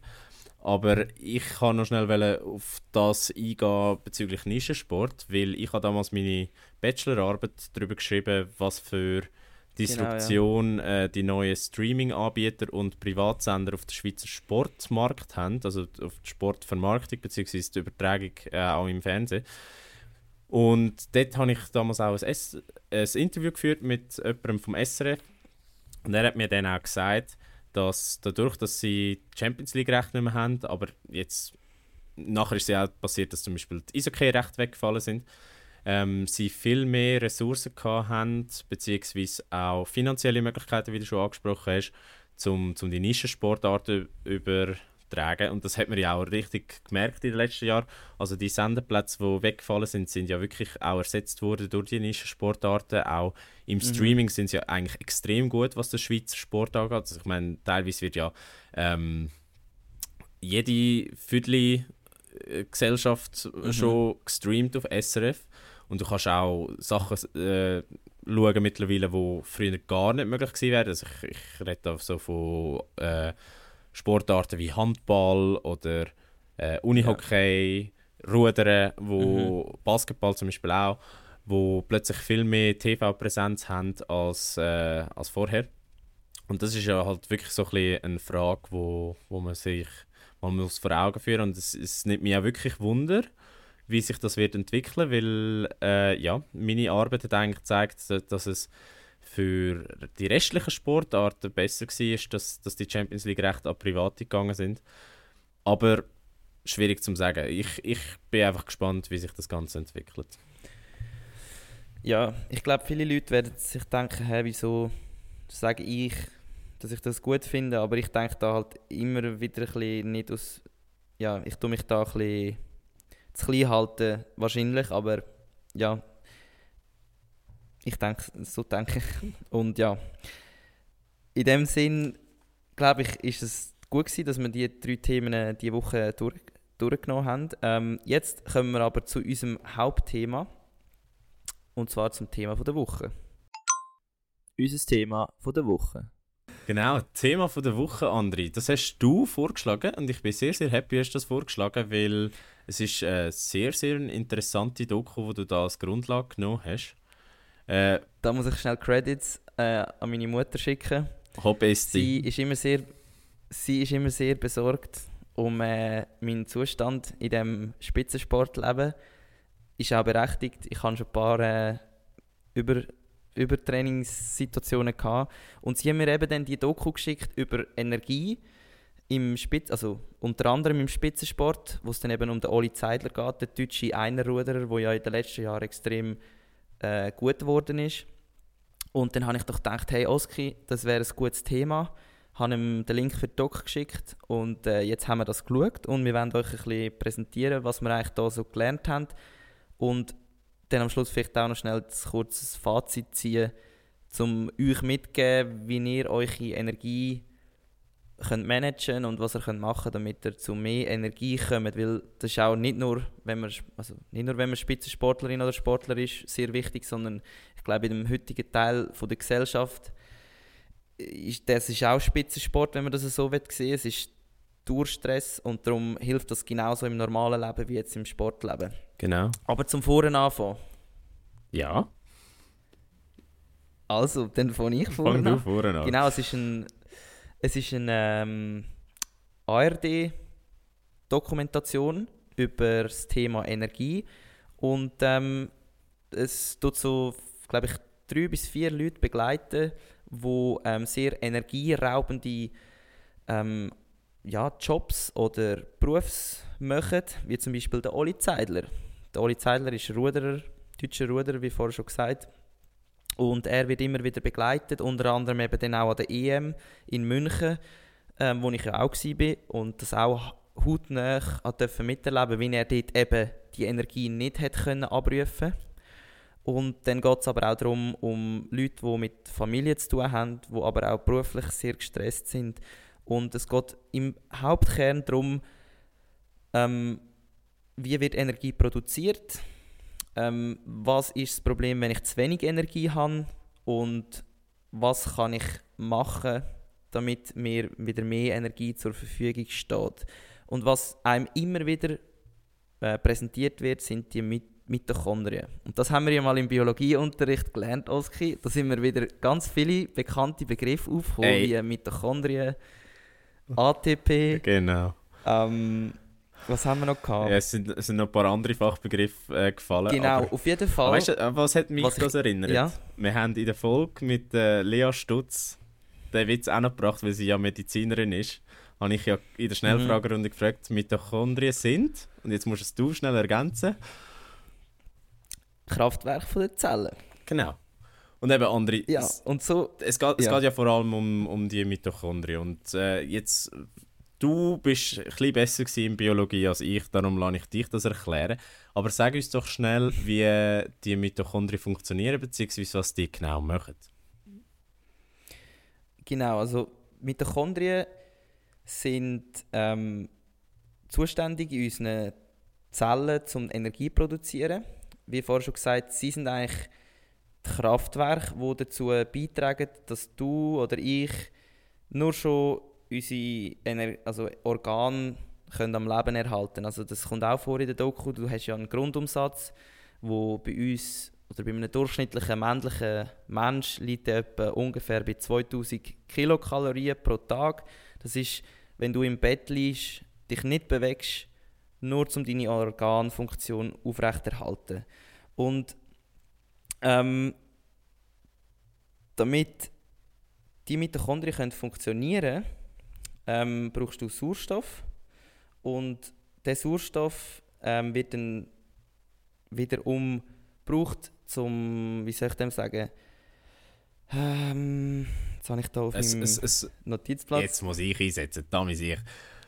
Aber ich kann noch schnell auf das eingehen bezüglich Nischensport, weil ich habe damals meine Bachelorarbeit darüber geschrieben, was für Disruption genau, ja. äh, die neuen Streaming-Anbieter und Privatsender auf den Schweizer Sportmarkt haben, also auf die Sportvermarktung bzw. die Übertragung äh, auch im Fernsehen. Und dort habe ich damals auch ein, S ein Interview geführt mit jemandem vom SRF und er hat mir dann auch gesagt, dass dadurch, dass sie die Champions League-Rechte nicht mehr haben, aber jetzt nachher ist es ja auch passiert, dass zum Beispiel die Eishockey-Rechte weggefallen sind, ähm, sie viel mehr Ressourcen haben, beziehungsweise auch finanzielle Möglichkeiten, wie du schon angesprochen hast, um zum die Nischensportarten übertragen. Und das hat man ja auch richtig gemerkt in den letzten Jahren. Also die Sendeplätze, die weggefallen sind, sind ja wirklich auch ersetzt worden durch die Nischensportarten. Auch im mhm. Streaming mhm. sind sie ja eigentlich extrem gut, was der Schweizer Sport angeht. Also ich meine, teilweise wird ja ähm, jede Viertel äh, Gesellschaft mhm. schon gestreamt auf SRF. Und du kannst auch Sachen äh, schauen mittlerweile, die früher gar nicht möglich gewesen wären. Also ich, ich rede auch so von äh, Sportarten wie Handball oder äh, Unihockey, ja. Rudern, wo mhm. Basketball zum Beispiel auch, wo plötzlich viel mehr TV-Präsenz haben als, äh, als vorher. Und das ist ja halt wirklich so ein bisschen eine Frage, wo, wo man sich man muss vor Augen führen und es, es nimmt mich auch wirklich Wunder, wie sich das wird entwickeln, weil äh, ja, meine Arbeit hat eigentlich gezeigt, dass es für die restlichen Sportarten besser war, dass, dass die Champions League recht an Private gegangen sind. Aber schwierig zu sagen. Ich, ich bin einfach gespannt, wie sich das Ganze entwickelt. Ja, ich glaube, viele Leute werden sich denken, hey, wieso sage ich, dass ich das gut finde, aber ich denke da halt immer wieder ein bisschen nicht aus, ja, ich tue mich da ein bisschen zu klein halten, wahrscheinlich, aber ja, ich denke, so denke ich. Und ja, in dem Sinn, glaube ich, ist es gut gewesen, dass wir die drei Themen diese Woche durch, durchgenommen haben. Ähm, jetzt kommen wir aber zu unserem Hauptthema, und zwar zum Thema der Woche. Unser Thema der Woche. Genau, Thema der Woche, André. Das hast du vorgeschlagen und ich bin sehr, sehr happy, dass du das vorgeschlagen weil es ist eine sehr, sehr interessante Doku, die du da als Grundlage genommen hast. Äh, da muss ich schnell Credits äh, an meine Mutter schicken. Hobbyisti. Sie ist immer sehr, sie ist immer sehr besorgt um äh, meinen Zustand in dem Spitzensportleben. Ist auch berechtigt. Ich habe schon ein paar äh, über, Übertrainingssituationen gehabt. Und sie haben mir eben dann die Doku geschickt über Energie im Spitz, also unter anderem im Spitzensport, wo es dann eben um den Oli Zeidler geht, der deutsche Einerruderer, der ja in den letzten Jahren extrem äh, gut geworden ist. Und dann habe ich doch gedacht, hey Oski, das wäre ein gutes Thema. Ich habe ihm den Link für die Doc geschickt und äh, jetzt haben wir das geschaut und wir wollen euch ein bisschen präsentieren, was wir eigentlich hier so gelernt haben. Und dann am Schluss vielleicht auch noch schnell ein kurzes Fazit ziehen, um euch mitzugeben, wie ihr eure Energie könnt managen und was ihr könnt machen damit ihr zu mehr Energie kommt. Weil das ist auch nicht nur, wenn man, also nicht nur, wenn man Spitzensportlerin oder Sportler ist, sehr wichtig, sondern ich glaube, in dem heutigen Teil von der Gesellschaft ist das ist auch Spitzensport, wenn man das so sehen Es ist Durchstress und darum hilft das genauso im normalen Leben wie jetzt im Sportleben. Genau. Aber zum Vorne anfangen. Ja. Also, dann fange ich vorne Fang du vorne an. Genau, es ist ein, es ist eine ähm, ARD-Dokumentation über das Thema Energie und ähm, es tut so, glaube ich, drei bis vier Leute begleiten, die ähm, sehr energieraubende ähm, ja, Jobs oder Berufs machen, wie zum Beispiel der Oli Zeidler. Der Oli Zeidler ist Ruderer, deutscher Ruderer, wie vorher schon gesagt. Und er wird immer wieder begleitet, unter anderem eben dann auch an der EM in München, ähm, wo ich ja auch war und das auch hautnah durfte miterleben, wie er dort eben die Energie nicht hat können abrufen Und dann geht es aber auch darum, um Leute, die mit Familie zu tun haben, die aber auch beruflich sehr gestresst sind. Und es geht im Hauptkern darum, ähm, wie wird Energie produziert, ähm, was ist das Problem, wenn ich zu wenig Energie habe und was kann ich machen, damit mir wieder mehr Energie zur Verfügung steht. Und was einem immer wieder äh, präsentiert wird, sind die Mit Mitochondrien. Und das haben wir ja mal im Biologieunterricht gelernt, Oski. Da sind mir wieder ganz viele bekannte Begriffe aufgekommen, wie Mitochondrien, <laughs> ATP. Genau. Ähm, was haben wir noch gehabt? Ja, es, sind, es sind noch ein paar andere Fachbegriffe äh, gefallen. genau, Aber, auf jeden Fall. weißt du, was hat mich Was ich- das erinnert? ja. Wir haben in der Folge mit äh, Lea Stutz den Witz auch noch gebracht, weil sie ja Medizinerin ist. Habe ich ja in der Schnellfragerunde gefragt, Mitochondrien sind, und jetzt musst es du schnell ergänzen. Kraftwerk von der Zellen. Genau. Und eben andere. Ja, Es, und so. es, geht, es ja. geht ja vor allem um, um die Mitochondrien. Und äh, jetzt, du bist ein besser in Biologie als ich, darum lasse ich dich das erklären. Aber sag uns doch schnell, wie äh, die Mitochondrien funktionieren, beziehungsweise was die genau machen. Genau, also Mitochondrien sind ähm, zuständig in unseren Zellen, um Energie zu produzieren. Wie vorher schon gesagt, sie sind eigentlich die Kraftwerke, die dazu beitragen, dass du oder ich nur schon unsere Ener also Organe können am Leben erhalten Also das kommt auch vor in der Doku. Du hast ja einen Grundumsatz, wo bei uns oder bei einem durchschnittlichen männlichen Mensch liegt etwa ungefähr bei 2000 Kilokalorien pro Tag. Das ist, wenn du im Bett liegst, dich nicht bewegst, nur um deine Organfunktion aufrechterhalten. Und ähm, damit die Mitochondrien können funktionieren ähm, brauchst du Sauerstoff. Und der Sauerstoff ähm, wird dann wiederum gebraucht, zum, wie soll ich dem sagen, ähm, jetzt habe ich da auf Es, meinem es, es, Notizplatz. jetzt muss ich einsetzen, da muss ich.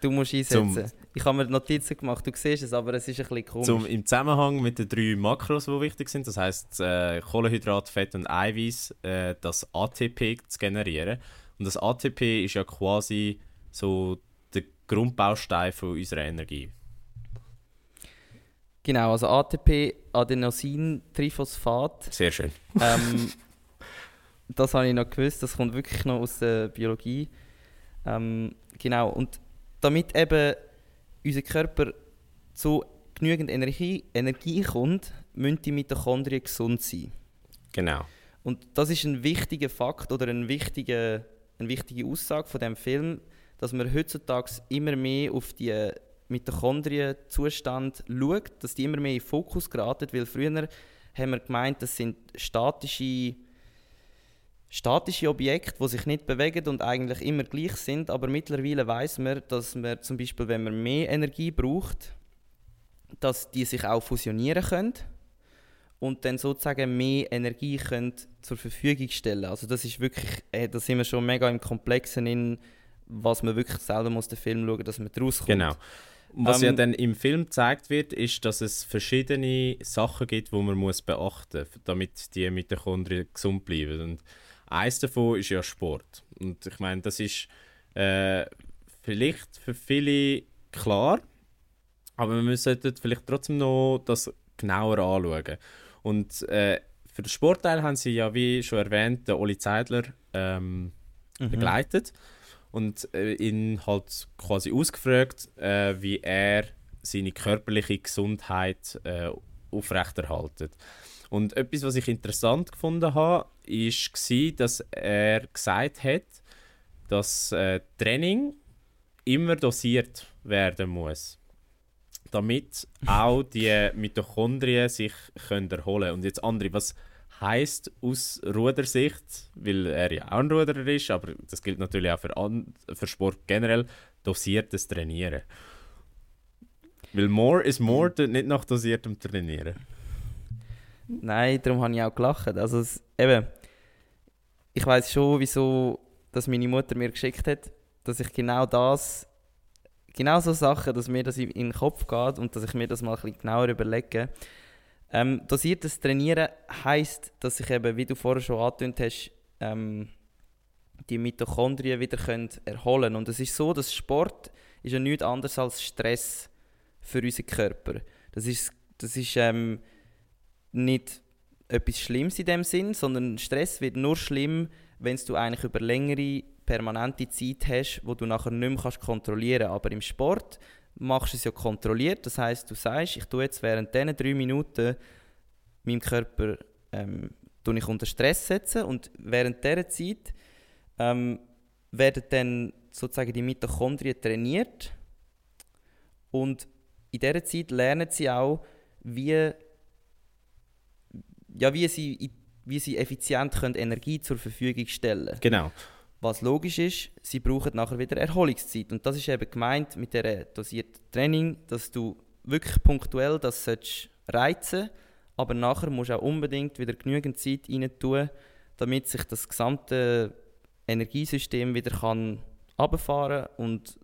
Du musst einsetzen. ich habe mir Notizen gemacht, du siehst es, aber es ist ein bisschen komisch. Zum, Im Zusammenhang mit den drei Makros, die wichtig sind, das heißt äh, Kohlenhydrat, Fett und Eiweiß, äh, das ATP zu generieren. Und das ATP ist ja quasi so der Grundbaustein von unserer Energie. Genau, also ATP, Adenosin-Triphosphat. Sehr schön. ähm, <laughs> das habe ich noch gewusst, das kommt wirklich noch aus der Biologie. Ähm, genau, und damit eben unser Körper zu genügend Energie, Energie kommt, müssen die Mitochondrien gesund sein. Genau. Und das ist ein wichtiger Fakt oder ein wichtiger eine wichtige Aussage von dem Film, dass man heutzutage immer mehr auf die Mitochondrien-Zustand schaut, dass die immer mehr in den Fokus geraten, weil früher haben wir gemeint, das sind statische, statische Objekte, die sich nicht bewegen und eigentlich immer gleich sind, aber mittlerweile weiß man, dass man zum Beispiel, wenn man mehr Energie braucht, dass die sich auch fusionieren können und dann sozusagen mehr Energie können zur Verfügung stellen. Also das ist wirklich, äh, da sind wir schon mega im Komplexen in, was man wirklich selber muss den Film schauen, dass man daraus kommt. Genau. Was Ähm, ja dann im Film gezeigt wird, ist, dass es verschiedene Sachen gibt, die man muss beachten muss, damit die Mitochondrien gesund bleiben. Und eins davon ist ja Sport. Und ich meine, das ist äh, vielleicht für viele klar, aber wir sollten vielleicht trotzdem noch das genauer anschauen. Und äh, für den Sportteil haben sie ja, wie schon erwähnt, den Oli Zeidler ähm, Mhm. begleitet und äh, ihn halt quasi ausgefragt, äh, wie er seine körperliche Gesundheit äh, aufrechterhaltet. Und etwas, was ich interessant gefunden habe, gsi, dass er gesagt hat, dass äh, Training immer dosiert werden muss, damit auch die Mitochondrien sich können erholen. Und jetzt André, was heißt aus Rudersicht, weil er ja auch ein Ruderer ist, aber das gilt natürlich auch für, an, für Sport generell, dosiertes Trainieren. Weil more is more, tut nicht nach dosiertem Trainieren. Nein, darum habe ich auch gelacht. Also es, eben, ich weiß schon, wieso dass meine Mutter mir geschickt hat, dass ich genau das, genau so Sachen, dass mir das in in den Kopf geht und dass ich mir das mal ein bisschen genauer überlege. Ähm, dosiertes Trainieren heisst, dass ich eben, wie du vorher schon angetönt hast, ähm, die Mitochondrien wieder können erholen Und es ist so, dass Sport ist ja nichts anderes als Stress für unseren Körper. Das ist, das ist ähm, nicht etwas Schlimmes in dem Sinn, sondern Stress wird nur schlimm, wenn du eigentlich über längere permanente Zeit hast, wo du nachher nicht mehr kontrollieren kannst. Aber im Sport machst es ja kontrolliert. Das heißt, du sagst, ich tue jetzt während diesen drei Minuten meinem Körper ähm, ich unter Stress setzen und während dieser Zeit ähm, werden dann sozusagen die Mitochondrien trainiert und in dieser Zeit lernen sie auch, wie, ja, wie, sie, wie sie effizient können Energie zur Verfügung stellen können. Genau. Was logisch ist, sie brauchen nachher wieder Erholungszeit. Und das ist eben gemeint mit der dosierten Training, dass du wirklich punktuell das reizen aber nachher musst du auch unbedingt wieder genügend Zeit rein tun, damit sich das gesamte Energiesystem wieder kann runterfahren und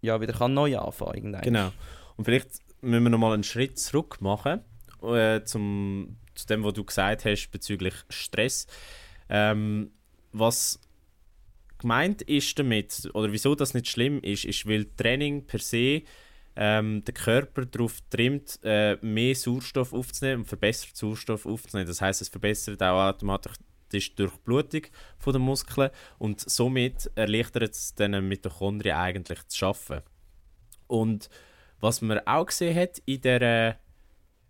ja, wieder kann neu anfangen. irgendwann. Genau. Und vielleicht müssen wir nochmal einen Schritt zurück machen äh, zum, zu dem, was du gesagt hast bezüglich Stress. Ähm, was gemeint ist damit, oder wieso das nicht schlimm ist, ist, weil Training per se ähm, der Körper darauf trimmt, äh, mehr Sauerstoff aufzunehmen und verbessert Sauerstoff aufzunehmen. Das heißt, es verbessert auch automatisch die Durchblutung den Muskeln und somit erleichtert es den Mitochondrien eigentlich zu schaffen. Und was man auch gesehen hat in der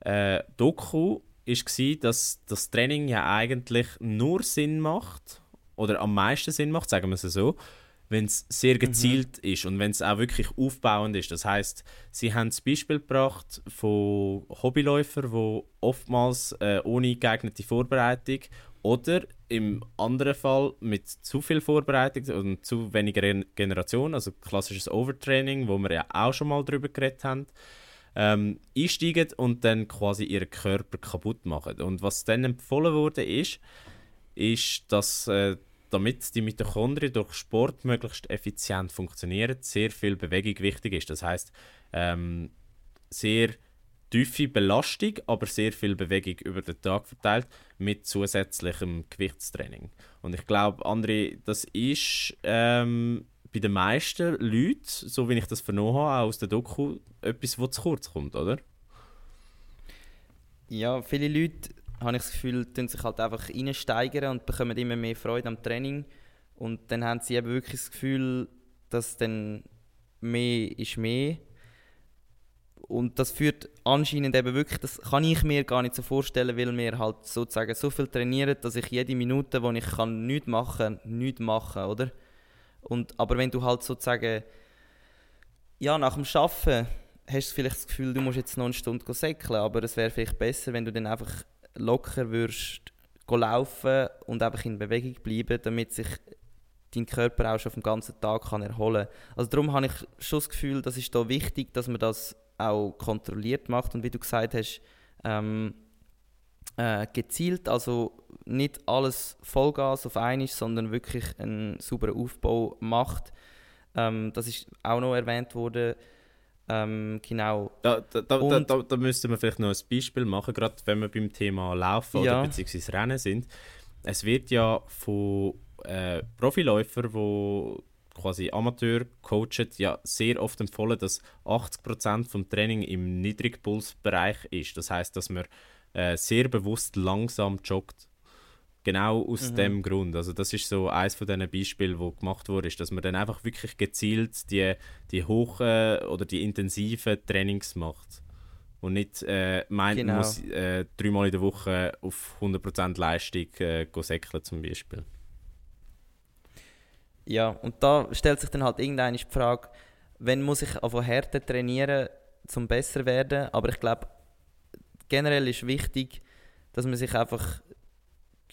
äh, Doku, ist dass das Training ja eigentlich nur Sinn macht, oder am meisten Sinn macht, sagen wir es so, wenn es sehr gezielt ist und wenn es auch wirklich aufbauend ist. Das heißt, sie haben das Beispiel gebracht von Hobbyläufern, die oftmals äh, ohne geeignete Vorbereitung oder im anderen Fall mit zu viel Vorbereitung und zu weniger Gen- Generation, also klassisches Overtraining, wo wir ja auch schon mal drüber geredet haben, ähm, einsteigen und dann quasi ihren Körper kaputt machen. Und was dann empfohlen wurde, ist, ist, dass äh, damit die Mitochondrien durch Sport möglichst effizient funktionieren, sehr viel Bewegung wichtig ist. Das heißt, ähm, sehr tiefe Belastung, aber sehr viel Bewegung über den Tag verteilt mit zusätzlichem Gewichtstraining. Und ich glaube, André, das ist ähm, bei den meisten Leuten, so wie ich das vernommen habe, auch aus der Doku, etwas, was zu kurz kommt, oder? Ja, viele Leute, habe ich das Gefühl, tun sich halt einfach reinsteigern und bekommen immer mehr Freude am Training. Und dann haben sie eben wirklich das Gefühl, dass dann mehr ist mehr. Und das führt anscheinend eben wirklich, das kann ich mir gar nicht so vorstellen, weil wir halt sozusagen so viel trainieren, dass ich jede Minute, wo ich kann nichts machen kann, nichts machen, oder? Und, aber wenn du halt sozusagen, ja, nach dem Arbeiten hast du vielleicht das Gefühl, du musst jetzt noch eine Stunde säckeln, aber es wäre vielleicht besser, wenn du dann einfach locker würdest laufen und einfach in Bewegung bleiben, damit sich dein Körper auch schon vom ganzen Tag kann erholen kann. Also darum habe ich schon das Gefühl, das ist da wichtig, dass man das auch kontrolliert macht und wie du gesagt hast, ähm, äh, gezielt, also nicht alles Vollgas auf einmal, sondern wirklich einen sauberen Aufbau macht. Ähm, das ist auch noch erwähnt worden. Ähm, genau. Da, da, da, da, da müsste man vielleicht noch ein Beispiel machen, gerade wenn wir beim Thema Laufen ja. oder beziehungsweise Rennen sind. Es wird ja von äh, Profiläufern, die quasi Amateur coachen, ja sehr oft empfohlen, dass 80% vom Training im Niedrigpulsbereich ist. Das heißt, dass man äh, sehr bewusst langsam joggt. Genau aus mhm. dem Grund. Also das ist so eines von diesen Beispielen, wo gemacht wurde, ist, dass man dann einfach wirklich gezielt die, die hohen oder die intensiven Trainings macht. Und nicht äh, meint, genau. man muss äh, dreimal in der Woche auf 100% Leistung äh, säckeln zum Beispiel. Ja, und da stellt sich dann halt irgendeine die Frage, wenn muss ich einfach härter trainieren, um besser werden? Aber ich glaube, generell ist wichtig, dass man sich einfach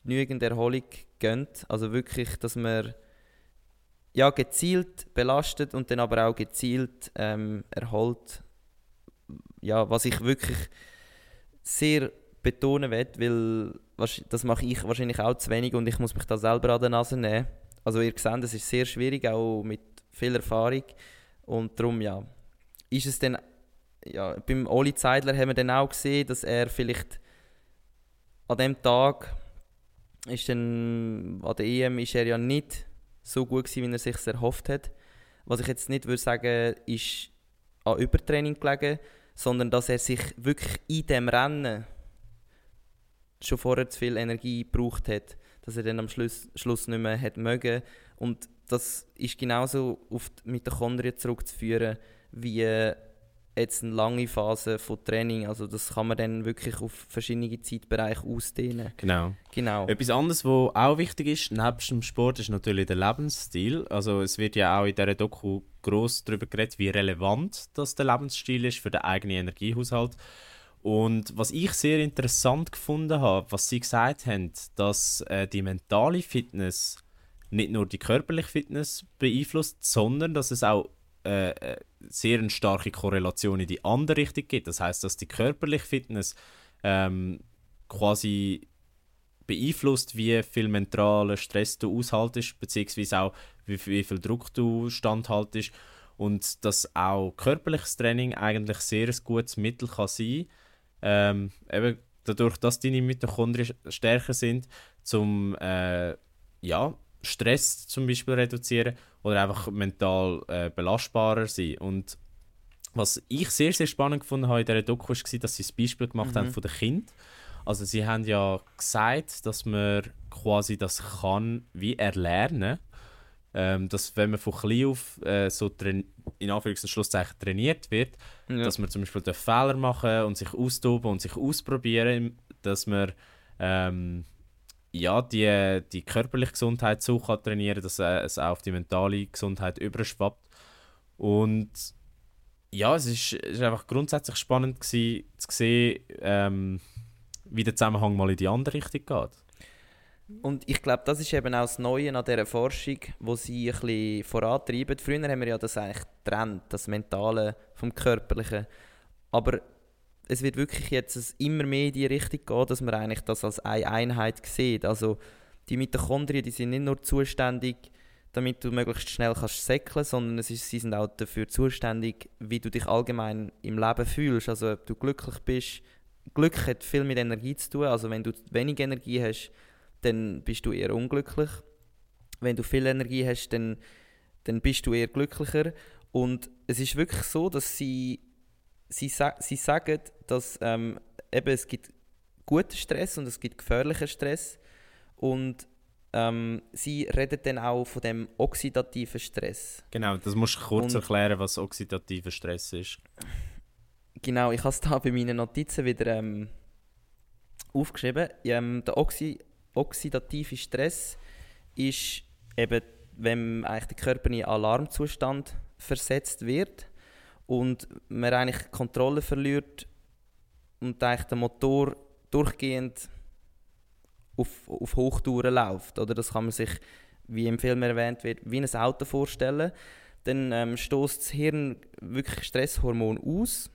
genügend Erholung gönnt. Also wirklich, dass man ja, gezielt belastet und dann aber auch gezielt ähm, erholt. Ja, was ich wirklich sehr betonen will, weil das mache ich wahrscheinlich auch zu wenig und ich muss mich da selber an der Nase nehmen. Also ihr seht, es ist sehr schwierig, auch mit viel Erfahrung und darum ja, ist es dann, ja, beim Oli Zeidler haben wir dann auch gesehen, dass er vielleicht an dem Tag ist dann, an der EM ist er ja nicht so gut gewesen, wie er sich erhofft hat. Was ich jetzt nicht würde sagen, ist an Übertraining gelegen, sondern dass er sich wirklich in dem Rennen schon vorher zu viel Energie gebraucht hat, dass er dann am Schluss, Schluss nicht mehr hat mögen. Und das ist genauso auf die Mitochondrien zurückzuführen, wie jetzt eine lange Phase von Training. Also das kann man dann wirklich auf verschiedene Zeitbereiche ausdehnen. Genau. genau. Etwas anderes, was auch wichtig ist, neben dem Sport, ist natürlich der Lebensstil. Also es wird ja auch in dieser Doku groß darüber geredet, wie relevant das der Lebensstil ist für den eigenen Energiehaushalt. Und was ich sehr interessant gefunden habe, was sie gesagt haben, dass äh, die mentale Fitness nicht nur die körperliche Fitness beeinflusst, sondern dass es auch äh, äh, sehr eine starke Korrelation in die andere Richtung gibt. Das heißt, dass die körperliche Fitness ähm, quasi beeinflusst, wie viel mentalen Stress du aushaltest, beziehungsweise auch wie, wie viel Druck du standhaltest und dass auch körperliches Training eigentlich sehr ein gutes Mittel kann sein ähm, eben dadurch, dass deine Mitochondrien stärker sind, zum äh, ja, Stress zum Beispiel reduzieren oder einfach mental äh, belastbarer sein. Und was ich sehr, sehr spannend gefunden habe in dieser Doku, war, dass sie das Beispiel gemacht mhm. haben von den Kindern. Also sie haben ja gesagt, dass man quasi das kann wie erlernen. Ähm, dass wenn man von klein auf äh, so in Anführungs- und Schlusszeichen trainiert wird, ja. dass man zum Beispiel Fehler machen und sich austoben und sich ausprobieren, dass man ähm, ja, die, die körperliche Gesundheit so kann trainieren dass es auch auf die mentale Gesundheit überschwappt. Und ja, es ist, ist einfach grundsätzlich spannend gewesen, zu sehen, ähm, wie der Zusammenhang mal in die andere Richtung geht. Und ich glaube, das ist eben auch das Neue an dieser Forschung, wo sie ein bisschen vorantreiben. Früher haben wir ja das eigentlich getrennt, das Mentale vom Körperlichen. Aber es wird wirklich jetzt immer mehr in die Richtung gehen, dass man eigentlich das als eine Einheit sieht. Also die Mitochondrien, die sind nicht nur zuständig, damit du möglichst schnell kannst säckeln, sondern es ist, sie sind auch dafür zuständig, wie du dich allgemein im Leben fühlst. Also ob du glücklich bist. Glück hat viel mit Energie zu tun. Also wenn du wenig Energie hast, dann bist du eher unglücklich. Wenn du viel Energie hast, dann, dann bist du eher glücklicher. Und es ist wirklich so, dass sie sie, sie sagen, dass ähm, eben, es gibt guten Stress und es gibt gefährlichen Stress. Und ähm, sie reden dann auch von dem oxidativen Stress. Genau, das musst du kurz und, erklären, was oxidativer Stress ist. Genau, ich habe es da bei meinen Notizen wieder ähm, aufgeschrieben. Ähm, der Oxi oxidative Stress ist eben wenn eigentlich der Körper in Alarmzustand versetzt wird und man eigentlich Kontrolle verliert und eigentlich der Motor durchgehend auf, auf Hochtouren läuft. Oder das kann man sich, wie im Film erwähnt wird, wie ein Auto vorstellen. Dann ähm, stößt das Hirn wirklich Stresshormon aus.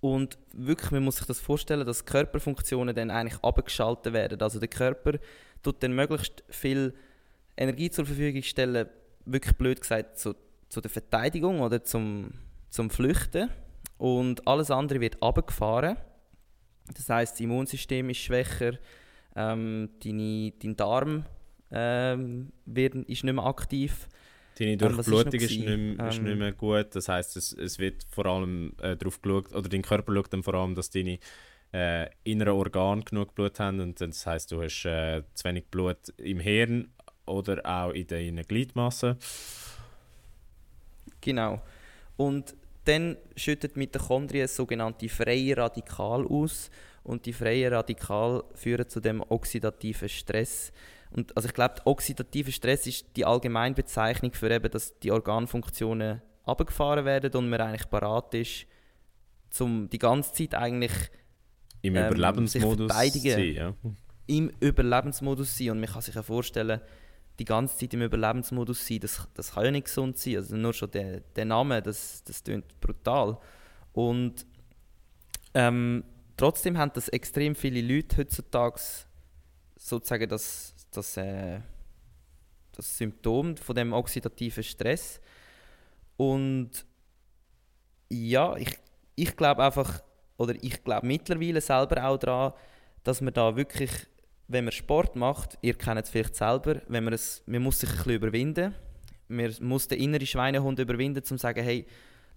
Und wirklich, man muss sich das vorstellen, dass Körperfunktionen dann eigentlich abgeschaltet werden. Also der Körper tut dann möglichst viel Energie zur Verfügung stellen, wirklich blöd gesagt, zu, zu der Verteidigung oder zum, zum Flüchten. Und alles andere wird abgefahren. Das heißt, das Immunsystem ist schwächer, ähm, deine, dein Darm ähm, wird, ist nicht mehr aktiv. Deine Ähm, Durchblutung ist, ist nicht, mehr- ist nicht mehr gut. Das heißt, es, es wird vor allem äh, darauf geschaut, oder dein Körper schaut dann vor allem, dass deine äh, inneren Organe genug Blut haben. Und das heißt, du hast äh, zu wenig Blut im Hirn oder auch in deinen Gliedmassen. Genau. Und dann schüttet Mitochondrien sogenannte freie Radikal aus und die freien Radikal führen zu dem oxidativen Stress. Und also ich glaube, oxidativer Stress ist die Allgemeinbezeichnung für eben, dass die Organfunktionen abgefahren werden und man eigentlich parat ist, um die ganze Zeit eigentlich Im Ähm, Überlebensmodus verteidigen. sein. Ja. im Überlebensmodus sein. Und man kann sich ja vorstellen, die ganze Zeit im Überlebensmodus sein, das, das kann ja nicht gesund sein. Also nur schon der, der Name, das, das brutal. Und ähm, trotzdem haben das extrem viele Leute heutzutage sozusagen das, das, äh, das Symptom von dem oxidativen Stress. Und ja, ich, ich glaube einfach, oder ich glaube mittlerweile selber auch daran, dass man da wirklich, wenn man Sport macht, ihr kennt es vielleicht selber, wenn man, es, man muss sich ein bisschen überwinden. Man muss den inneren Schweinehund überwinden, um zu sagen, hey,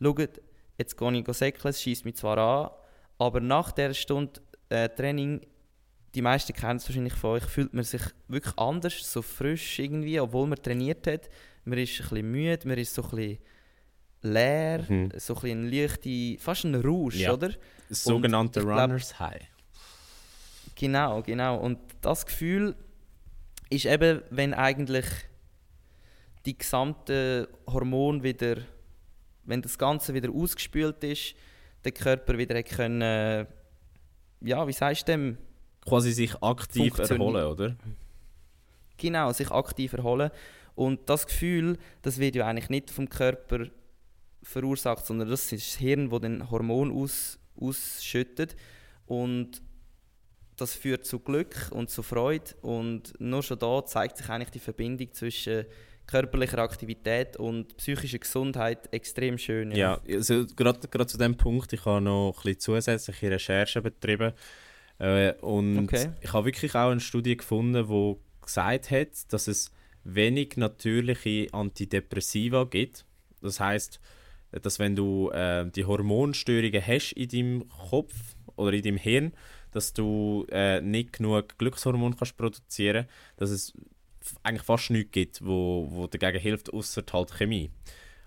schaut, jetzt gehe ich säckeln, es schießt mich zwar an, aber nach der Stunde äh, Training, die meisten kennen es wahrscheinlich von euch, fühlt man sich wirklich anders, so frisch irgendwie, obwohl man trainiert hat. Man ist ein bisschen müde, man ist so ein bisschen leer, Mhm. so ein bisschen ein leichte, fast ein Rausch, Ja. oder? Das sogenannte Runners High. Genau, genau. Und das Gefühl ist eben, wenn eigentlich die gesamte Hormon wieder, wenn das Ganze wieder ausgespült ist, der Körper wieder können, ja, wie sagst du dem, Quasi sich aktiv erholen, oder? genau, sich aktiv erholen. Und das Gefühl, das wird ja eigentlich nicht vom Körper verursacht, sondern das ist das Hirn, das den Hormon aus, ausschüttet. Und das führt zu Glück und zu Freude. Und nur schon da zeigt sich eigentlich die Verbindung zwischen körperlicher Aktivität und psychischer Gesundheit extrem schön. Ja, also gerade gerade zu dem Punkt, ich habe noch ein bisschen zusätzliche Recherchen betrieben äh, und Okay. ich habe wirklich auch eine Studie gefunden, die gesagt hat, dass es wenig natürliche Antidepressiva gibt. Das heißt, dass wenn du äh, die Hormonstörungen hast in deinem Kopf oder in deinem Hirn, dass du äh, nicht genug Glückshormon kannst produzieren, dass es eigentlich fast nichts gibt, wo, wo dagegen hilft, außer halt Chemie.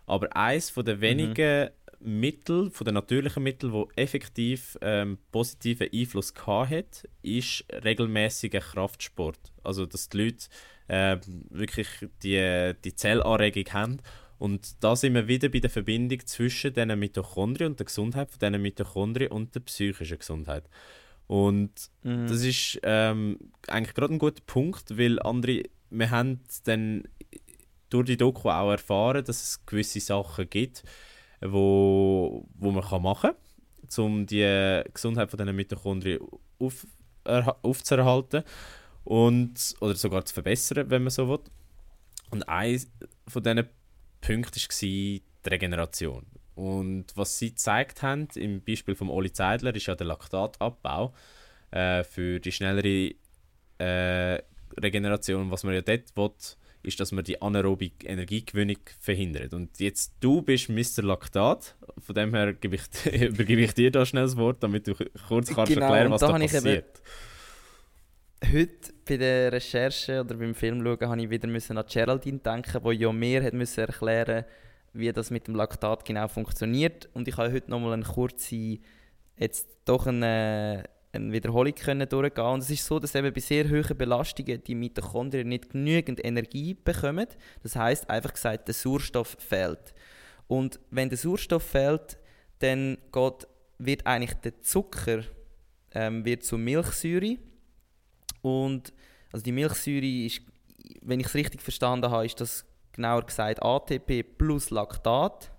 Aber eines von der wenigen Mittel, von den natürlichen Mitteln, wo effektiv ähm, positiven Einfluss hat, ist regelmäßiger Kraftsport. Also dass die Leute ähm, wirklich die, die Zellanregung haben. Und da sind wir wieder bei der Verbindung zwischen diesen Mitochondrien und der Gesundheit von diesen Mitochondrien und der psychischen Gesundheit. Und Mhm. das ist ähm, eigentlich gerade ein guter Punkt, weil andere, wir haben dann durch die Doku auch erfahren, dass es gewisse Sachen gibt, wo, wo man kann machen kann, um die Gesundheit von diesen Mitochondrien auf, erha- aufzuerhalten und, oder sogar zu verbessern, wenn man so will. Und eins von diesen Punkten war die Regeneration. Und was sie gezeigt haben, im Beispiel von Oli Zeidler, ist ja der Laktatabbau äh, für die schnellere äh, Regeneration. Was man ja dort will, ist, dass man die anaerobe Energiegewinnung verhindert. Und jetzt du bist Mr. Laktat, von dem her gebe ich, <laughs> übergebe ich dir da schnell das Wort, damit du kurz kannst Genau, erklären, was da da passiert. Heute bei der Recherche oder beim Film schauen, habe ich wieder müssen an Geraldine denken, wo ja mir hat müssen erklären wie das mit dem Laktat genau funktioniert. Und ich habe heute nochmal eine kurze, jetzt doch eine eine Wiederholung können durchgehen Und es ist so, dass eben bei sehr hohen Belastungen die Mitochondrien nicht genügend Energie bekommen. Das heißt einfach gesagt, der Sauerstoff fehlt. Und wenn der Sauerstoff fehlt, dann geht, wird eigentlich der Zucker ähm, wird zu Milchsäure. Und also die Milchsäure ist, wenn ich es richtig verstanden habe, ist das genauer gesagt ATP plus Laktat.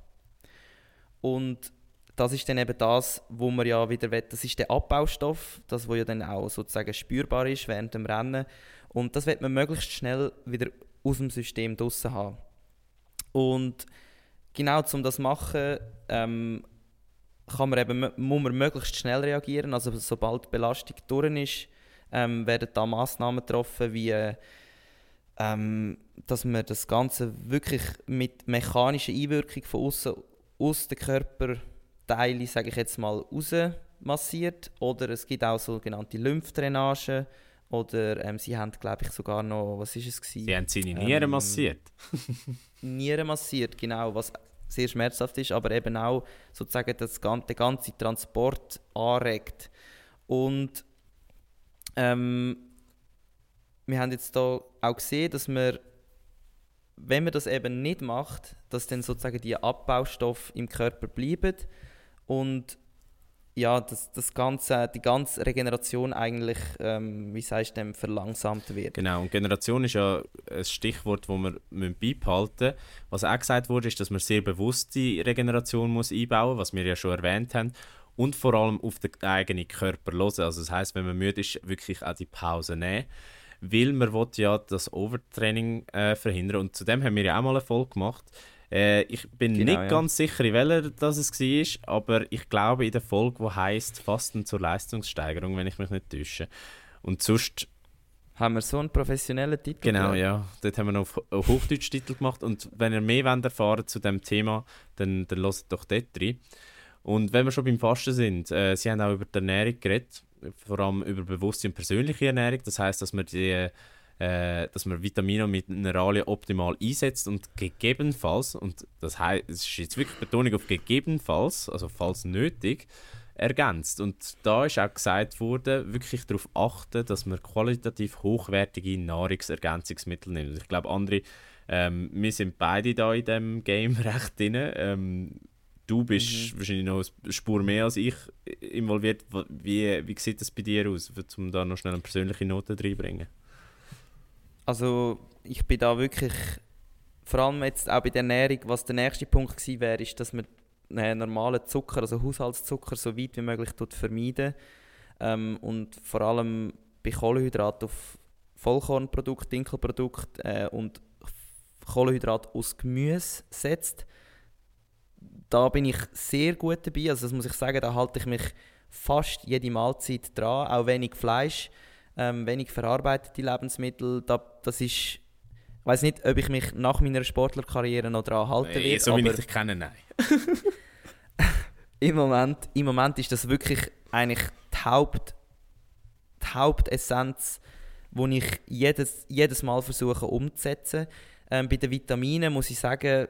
Und das ist dann eben das, wo man ja wieder will. Das ist der Abbaustoff, das wo ja dann auch sozusagen spürbar ist während dem Rennen. Und das wird man möglichst schnell wieder aus dem System draussen haben. Und genau um das zu machen, ähm, kann man eben, muss man möglichst schnell reagieren. Also sobald die Belastung durch ist, ähm, werden da Massnahmen getroffen, wie ähm, dass man das Ganze wirklich mit mechanischer Einwirkung von außen aus dem Körper Teile, sage ich jetzt mal, raus massiert. Oder es gibt auch sogenannte Lymphdrainage. Oder ähm, sie haben, glaube ich, sogar noch, was ist es gewesen? Sie haben seine Nieren ähm, massiert. <laughs> Nieren massiert, genau, was sehr schmerzhaft ist, aber eben auch sozusagen das, den ganzen Transport anregt. Und ähm, wir haben jetzt da auch gesehen, dass man, wenn man das eben nicht macht, dass dann sozusagen die Abbaustoffe im Körper bleiben und ja, das, das ganze, die ganze Regeneration eigentlich, ähm, wie sagst du, verlangsamt wird. Genau, und Generation ist ja ein Stichwort, das wir beibehalten müssen. Was auch gesagt wurde, ist, dass man sehr bewusst die Regeneration muss einbauen muss, was wir ja schon erwähnt haben. Und vor allem auf den eigenen Körper hören. Also das heißt, wenn man müde ist, wirklich auch die Pause nehmen. Weil man will ja das Overtraining äh, verhindern. Und zudem haben wir ja auch mal eine Folge gemacht, äh, ich bin genau, nicht ja. ganz sicher, in welcher das es war, aber ich glaube in der Folge, die heißt Fasten zur Leistungssteigerung, wenn ich mich nicht täusche. Und sonst haben wir so einen professionellen Titel Genau, ja. Dort haben wir noch auf Hochdeutsch Titel gemacht. Und wenn ihr mehr wollt erfahren zu dem Thema, dann, dann hört doch dort rein. Und wenn wir schon beim Fasten sind, äh, Sie haben auch über die Ernährung geredet, vor allem über bewusste und persönliche Ernährung. Das heißt, dass wir die äh, dass man Vitamine und Mineralien optimal einsetzt und gegebenenfalls, und das heißt, es ist jetzt wirklich Betonung auf gegebenenfalls, also falls nötig, ergänzt. Und da ist auch gesagt worden, wirklich darauf achten, dass man qualitativ hochwertige Nahrungsergänzungsmittel nimmt. Ich glaube, andere, ähm, wir sind beide da in dem Game <laughs> recht drin. Ähm, du bist mhm. wahrscheinlich noch eine Spur mehr als ich involviert. Wie, wie sieht das bei dir aus, um da noch schnell eine persönliche Note reinzubringen? Also ich bin da wirklich, vor allem jetzt auch bei der Ernährung, was der nächste Punkt gewesen wäre, ist, dass man einen normalen Zucker, also Haushaltszucker, so weit wie möglich vermeiden ähm, und vor allem bei Kohlenhydraten auf Vollkornprodukt, Dinkelprodukt äh, und Kohlenhydrat aus Gemüse setzt. Da bin ich sehr gut dabei, also das muss ich sagen, da halte ich mich fast jede Mahlzeit dran, auch wenig Fleisch ähm, wenig verarbeitete Lebensmittel. Da, das ist, ich weiß nicht, ob ich mich nach meiner Sportlerkarriere noch daran halten werde. So wie ich dich kenne, nein. <laughs> Im, Moment, Im Moment ist das wirklich eigentlich die, Haupt, die Hauptessenz, die ich jedes, jedes Mal versuche umzusetzen. Ähm, bei den Vitaminen muss ich sagen,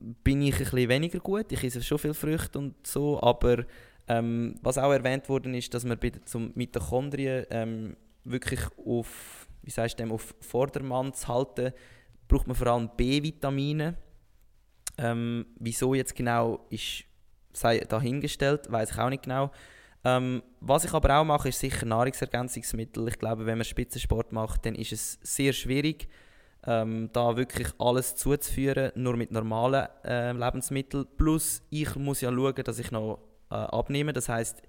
bin ich ein bisschen weniger gut. Ich esse schon viel Früchte und so, aber ähm, was auch erwähnt worden ist, dass man bei zum Mitochondrien ähm, wirklich auf, wie sagst du, auf Vordermann zu halten, braucht man vor allem B-Vitamine. Ähm, wieso jetzt genau ist sei dahingestellt, weiß ich auch nicht genau. Ähm, was ich aber auch mache, ist sicher Nahrungsergänzungsmittel. Ich glaube, wenn man Spitzensport macht, dann ist es sehr schwierig, ähm, da wirklich alles zuzuführen, nur mit normalen äh, Lebensmitteln. Plus, ich muss ja schauen, dass ich noch äh, abnehme. Das heißt,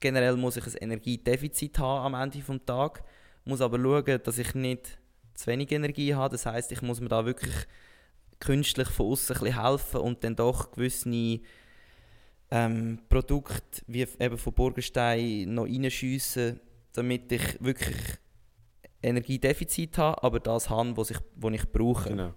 Generell muss ich ein Energiedefizit haben am Ende des Tages, muss aber schauen, dass ich nicht zu wenig Energie habe. Das heißt, ich muss mir da wirklich künstlich von außen helfen und dann doch gewisse ähm, Produkte wie eben von Burgenstein noch reinschiessen, damit ich wirklich Energiedefizit habe, aber das habe, was ich, was ich brauche. Genau.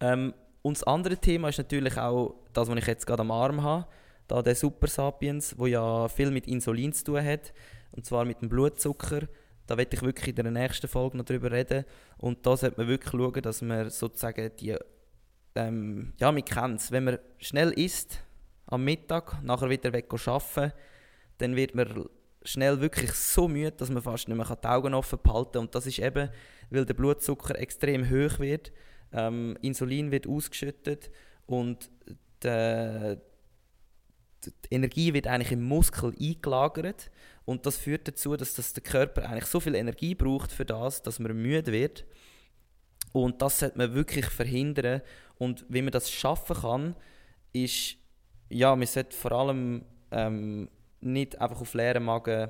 Ähm, und das andere Thema ist natürlich auch das, was ich jetzt gerade am Arm habe da der Super Sapiens, wo ja viel mit Insulin zu tun hat, und zwar mit dem Blutzucker. Da werde ich wirklich in der nächsten Folge noch drüber reden. Und da sollte man wirklich schauen, dass man sozusagen die, ähm, ja, man kennt es, wenn man schnell isst, am Mittag, nachher wieder weg arbeiten, dann wird man schnell wirklich so müde, dass man fast nicht mehr die Augen offen behalten kann. Und das ist eben, weil der Blutzucker extrem hoch wird, ähm, Insulin wird ausgeschüttet und die, die Energie wird eigentlich im Muskel eingelagert und das führt dazu, dass das der Körper eigentlich so viel Energie braucht für das, dass man müde wird. Und das sollte man wirklich verhindern. Und wie man das schaffen kann, ist, ja, man sollte vor allem ähm, nicht einfach auf leeren Magen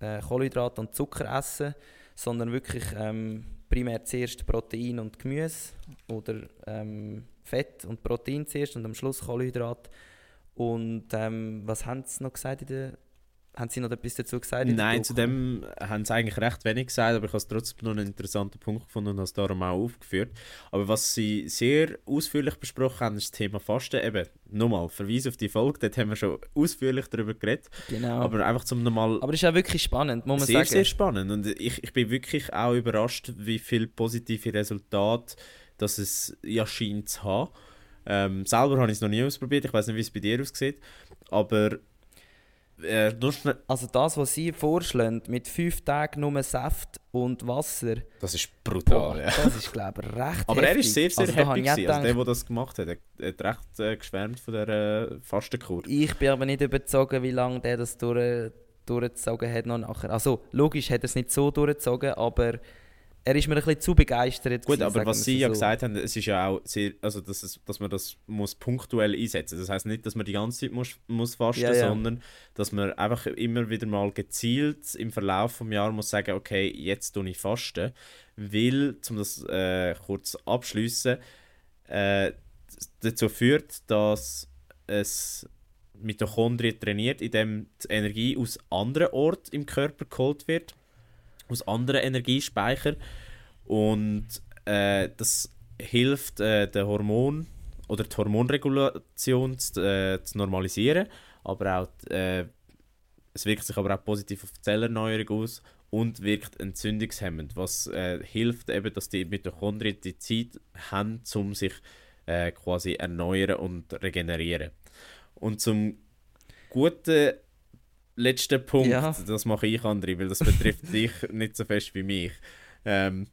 äh, Kohlenhydrate und Zucker essen, sondern wirklich ähm, primär zuerst Protein und Gemüse oder ähm, Fett und Protein zuerst und am Schluss Kohlenhydrate. Und ähm, was haben Sie noch gesagt in der haben Sie noch etwas dazu gesagt? Nein, zu dem haben Sie eigentlich recht wenig gesagt, aber ich habe es trotzdem noch einen interessanten Punkt gefunden und habe es darum auch aufgeführt. Aber was Sie sehr ausführlich besprochen haben, ist das Thema Fasten. Eben, nochmal, Verweis auf die Folge, dort haben wir schon ausführlich darüber geredet. Genau. Aber einfach zum normal... Aber es ist auch wirklich spannend, muss man sehr, sagen. Sehr, sehr spannend und ich, ich bin wirklich auch überrascht, wie viele positive Resultate dass es ja scheint zu haben. Ähm, selber habe ich es noch nie ausprobiert, ich weiß nicht, wie es bei dir aussieht, aber äh, also das, was sie vorschlagen, mit fünf Tagen nur Saft und Wasser. Das ist brutal, boah, ja. Das ist, glaube ich, recht Aber heftig. er ist sehr, sehr also, happy gewesen. Also der, der das gemacht hat, hat recht äh, geschwärmt von der äh, Fastenkur. Ich bin aber nicht überzeugt, wie lange der das durch, durchgezogen hat noch nachher. Also logisch hat er es nicht so durchgezogen, aber er ist mir ein bisschen zu begeistert. Gut, gewesen, aber was Sie so. ja gesagt haben, es ist ja auch sehr, also dass, es, dass man das muss punktuell einsetzen. Das heißt nicht, dass man die ganze Zeit muss, muss fasten, ja, ja. sondern dass man einfach immer wieder mal gezielt im Verlauf des Jahres muss sagen, okay, jetzt tue ich fasten, weil, um das äh, kurz abschließen, äh, dazu führt, dass es Mitochondrien trainiert, indem die Energie aus anderen Orten im Körper geholt wird aus anderen Energiespeichern. Und äh, das hilft, äh, den Hormon oder die Hormonregulation zu, äh, zu normalisieren. Aber auch, äh, es wirkt sich aber auch positiv auf die Zellerneuerung aus und wirkt entzündungshemmend, was äh, hilft eben, dass die Mitochondrien die Zeit haben, um sich äh, quasi erneuern und regenerieren. Und zum guten letzter Punkt, ja. das mache ich, André, weil das betrifft <laughs> dich nicht so fest wie mich. Ähm,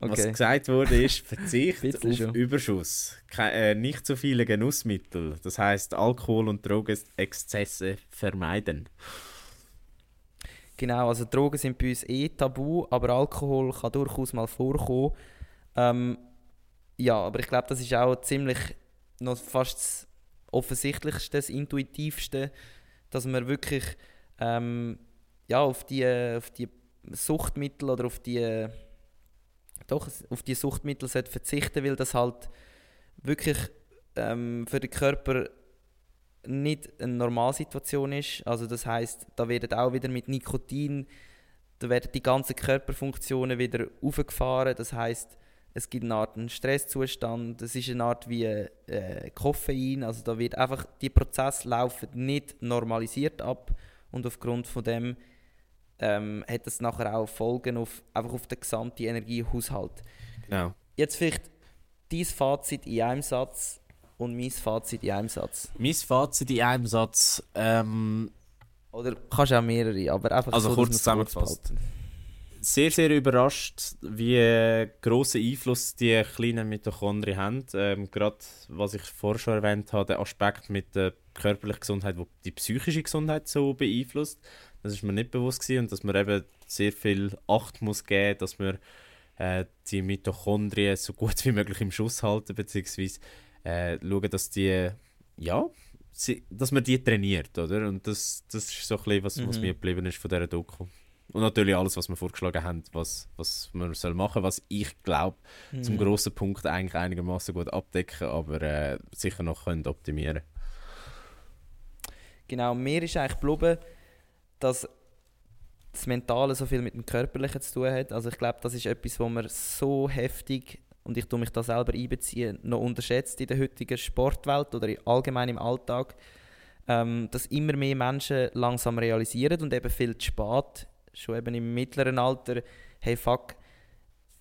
okay. Was gesagt wurde, ist Verzicht auf schon. Überschuss. Ke äh, nicht zu viele Genussmittel. Das heißt Alkohol und Drogenexzesse vermeiden. Genau, also Drogen sind bei uns eh tabu, aber Alkohol kann durchaus mal vorkommen. Ähm, ja, aber ich glaube, das ist auch ziemlich noch fast das offensichtlichste, das intuitivste, dass man wirklich ähm, ja, auf, die, auf die Suchtmittel oder auf die, doch, auf die Suchtmittel sollte verzichten, weil das halt wirklich ähm, für den Körper nicht eine Normalsituation ist. Also das heißt, da werden auch wieder mit Nikotin, da werden die ganzen Körperfunktionen wieder aufgefahren. Das heißt, es gibt eine Art einen Stresszustand, es ist eine Art wie äh, Koffein, also da wird einfach, die Prozesse laufen nicht normalisiert ab und aufgrund von dem ähm, hat es nachher auch Folgen auf, einfach auf den gesamten Energiehaushalt. Genau. Jetzt vielleicht dein Fazit in einem Satz und mein Fazit in einem Satz. Mein Fazit in einem Satz. Ähm, Oder kannst du auch mehrere, aber einfach also so, kurz zusammengefasst. Sehr, sehr überrascht, wie großen Einfluss die kleinen Mitochondrien haben. Ähm, Gerade, was ich vorher schon erwähnt habe, der Aspekt mit der körperliche Gesundheit, die die psychische Gesundheit so beeinflusst. Das ist mir nicht bewusst gewesen und dass man eben sehr viel Acht muss geben, dass man äh, die Mitochondrien so gut wie möglich im Schuss halten beziehungsweise äh, schauen, dass die ja sie, dass man die trainiert, oder? Und das, das ist so ein bisschen, was, mhm. was mir geblieben ist von dieser Doku. Und natürlich alles, was wir vorgeschlagen haben, was, was man soll machen was ich glaube, mhm. zum grossen Punkt eigentlich einigermaßen gut abdecken, aber äh, sicher noch können optimieren Genau, mir ist eigentlich geblieben, dass das Mentale so viel mit dem Körperlichen zu tun hat. Also ich glaube, das ist etwas, wo man so heftig, und ich tue mich da selber einbeziehen, noch unterschätzt in der heutigen Sportwelt oder allgemein im Alltag, ähm, dass immer mehr Menschen langsam realisieren und eben viel zu spät, schon eben im mittleren Alter, hey fuck,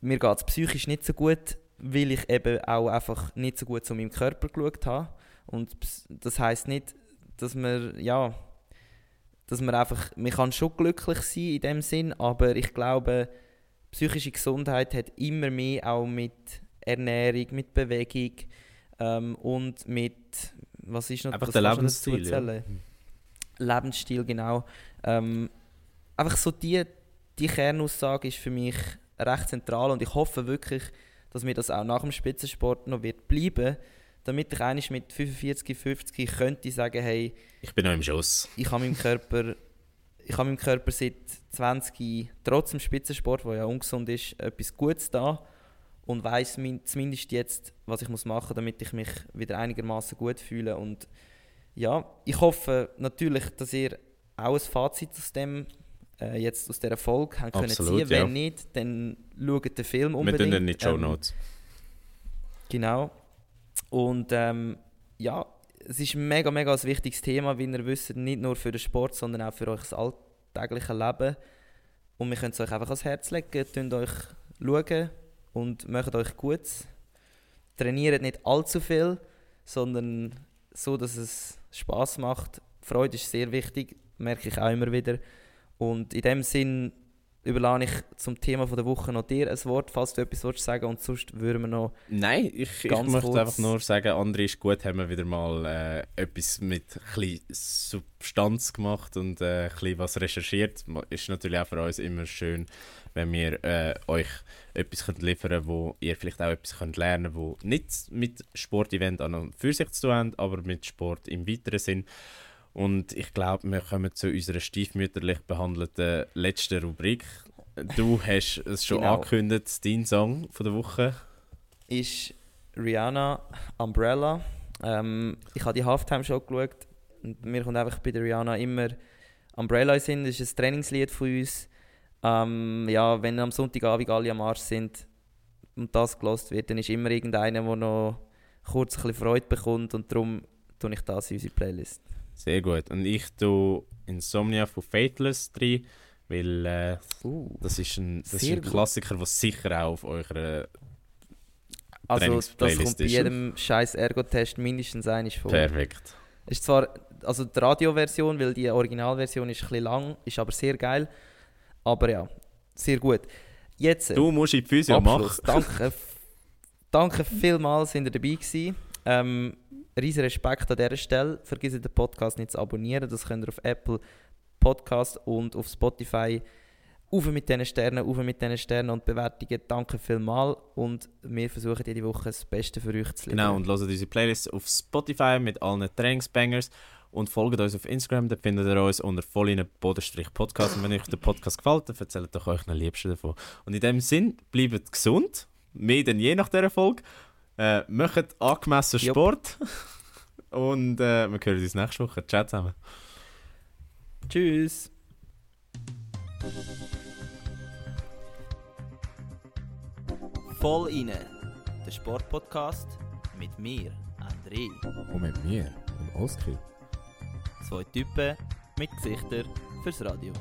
mir geht es psychisch nicht so gut, weil ich eben auch einfach nicht so gut zu meinem Körper geschaut habe. Und das heißt nicht, dass man, ja, dass man einfach, man kann schon glücklich sein in dem Sinn, aber ich glaube, psychische Gesundheit hat immer mehr auch mit Ernährung, mit Bewegung ähm, und mit, was ist noch Einfach der Lebensstil, ja. Lebensstil, genau. Ähm, einfach so die, die Kernaussage ist für mich recht zentral und ich hoffe wirklich, dass mir das auch nach dem Spitzensport noch wird bleiben, damit ich eigentlich mit 45, 50 könnte sagen, hey, Ich bin noch im Schuss. ich habe meinem Körper, ich habe meinem Körper seit 20, trotz dem Spitzensport, der ja ungesund ist, etwas Gutes da und weiß zumindest jetzt, was ich muss machen, damit ich mich wieder einigermaßen gut fühle und ja, ich hoffe natürlich, dass ihr auch ein Fazit aus dem äh, jetzt aus dieser Folge haben können Absolut, ziehen. Wenn ja. nicht, dann schaut den Film Wir unbedingt. tun in die Show Ähm, Notes. Genau. Und ähm, ja, es ist ein mega, mega ein wichtiges Thema, wie ihr wisst, nicht nur für den Sport, sondern auch für euch das alltägliche Leben. Und wir können es euch einfach ans Herz legen, könnt euch schauen und macht euch gut. Trainiert nicht allzu viel, sondern so, dass es Spaß macht. Freude ist sehr wichtig, merke ich auch immer wieder. Und in dem Sinn überlasse ich zum Thema von der Woche noch dir ein Wort, falls du etwas willst sagen und sonst würden wir noch Nein, ich, ich möchte einfach nur sagen, André ist gut, haben wir wieder mal äh, etwas mit ein Substanz gemacht und äh, ein bisschen was recherchiert. Ist natürlich auch für uns immer schön, wenn wir äh, euch etwas könnt liefern könnt, wo ihr vielleicht auch etwas könnt lernen könnt, wo nicht mit Sportevent an und für sich zu tun hat, aber mit Sport im weiteren Sinn. Und ich glaube, wir kommen zu unserer stiefmütterlich behandelten letzten Rubrik. Du hast es schon Genau. angekündigt, dein Song von der Woche. ist Rihanna Umbrella. Ähm, ich habe die Halftime-Show geschaut und mir kommt einfach bei der Rihanna immer Umbrella in Sinn. Das ist ein Trainingslied von uns. Ähm, ja, wenn am Sonntagabend alle am Arsch sind und das gelost wird, dann ist immer irgendeiner, der noch kurz ein bisschen Freude bekommt und darum tue ich das in unsere Playlist. Sehr gut. Und ich tue Insomnia von Fateless drin, weil äh, Uh. das ist ein, das ist ein. Klassiker, der sicher auch auf eurer Also das kommt bei jedem scheiß Ergo-Test mindestens eines vor. Perfekt. Ist zwar also die Radioversion, weil die Originalversion ist ein bisschen lang, ist aber sehr geil. Aber ja, sehr gut. Jetzt äh, Du musst in die Physio Abschluss. machen. Danke, <laughs> danke vielmals, sind ihr dabei gewesen. Ähm, riesen Respekt an dieser Stelle. Vergiss den Podcast nicht zu abonnieren. Das könnt ihr auf Apple Podcast und auf Spotify. Auf mit diesen Sternen, auf mit diesen Sternen und Bewertungen. Danke vielmals. Und wir versuchen jede Woche das Beste für euch zu liefern. Genau, und hört unsere Playlist auf Spotify mit allen Trainingsbangers und folgt uns auf Instagram, da findet ihr uns unter vollinen Bodenstrich Podcast. Und wenn euch der Podcast gefällt, dann erzählt doch euch einen Liebsten davon. Und in dem Sinn, bleibt gesund, mehr denn je nach dieser Folge. Äh, macht angemessen Jupp. Sport. Und äh, wir hören uns nächste Woche. Ciao zusammen. Tschüss. Voll inne. Der Sportpodcast mit mir, André. Und mit mir, dem Oskar. Zwei Typen mit Gesichtern fürs Radio.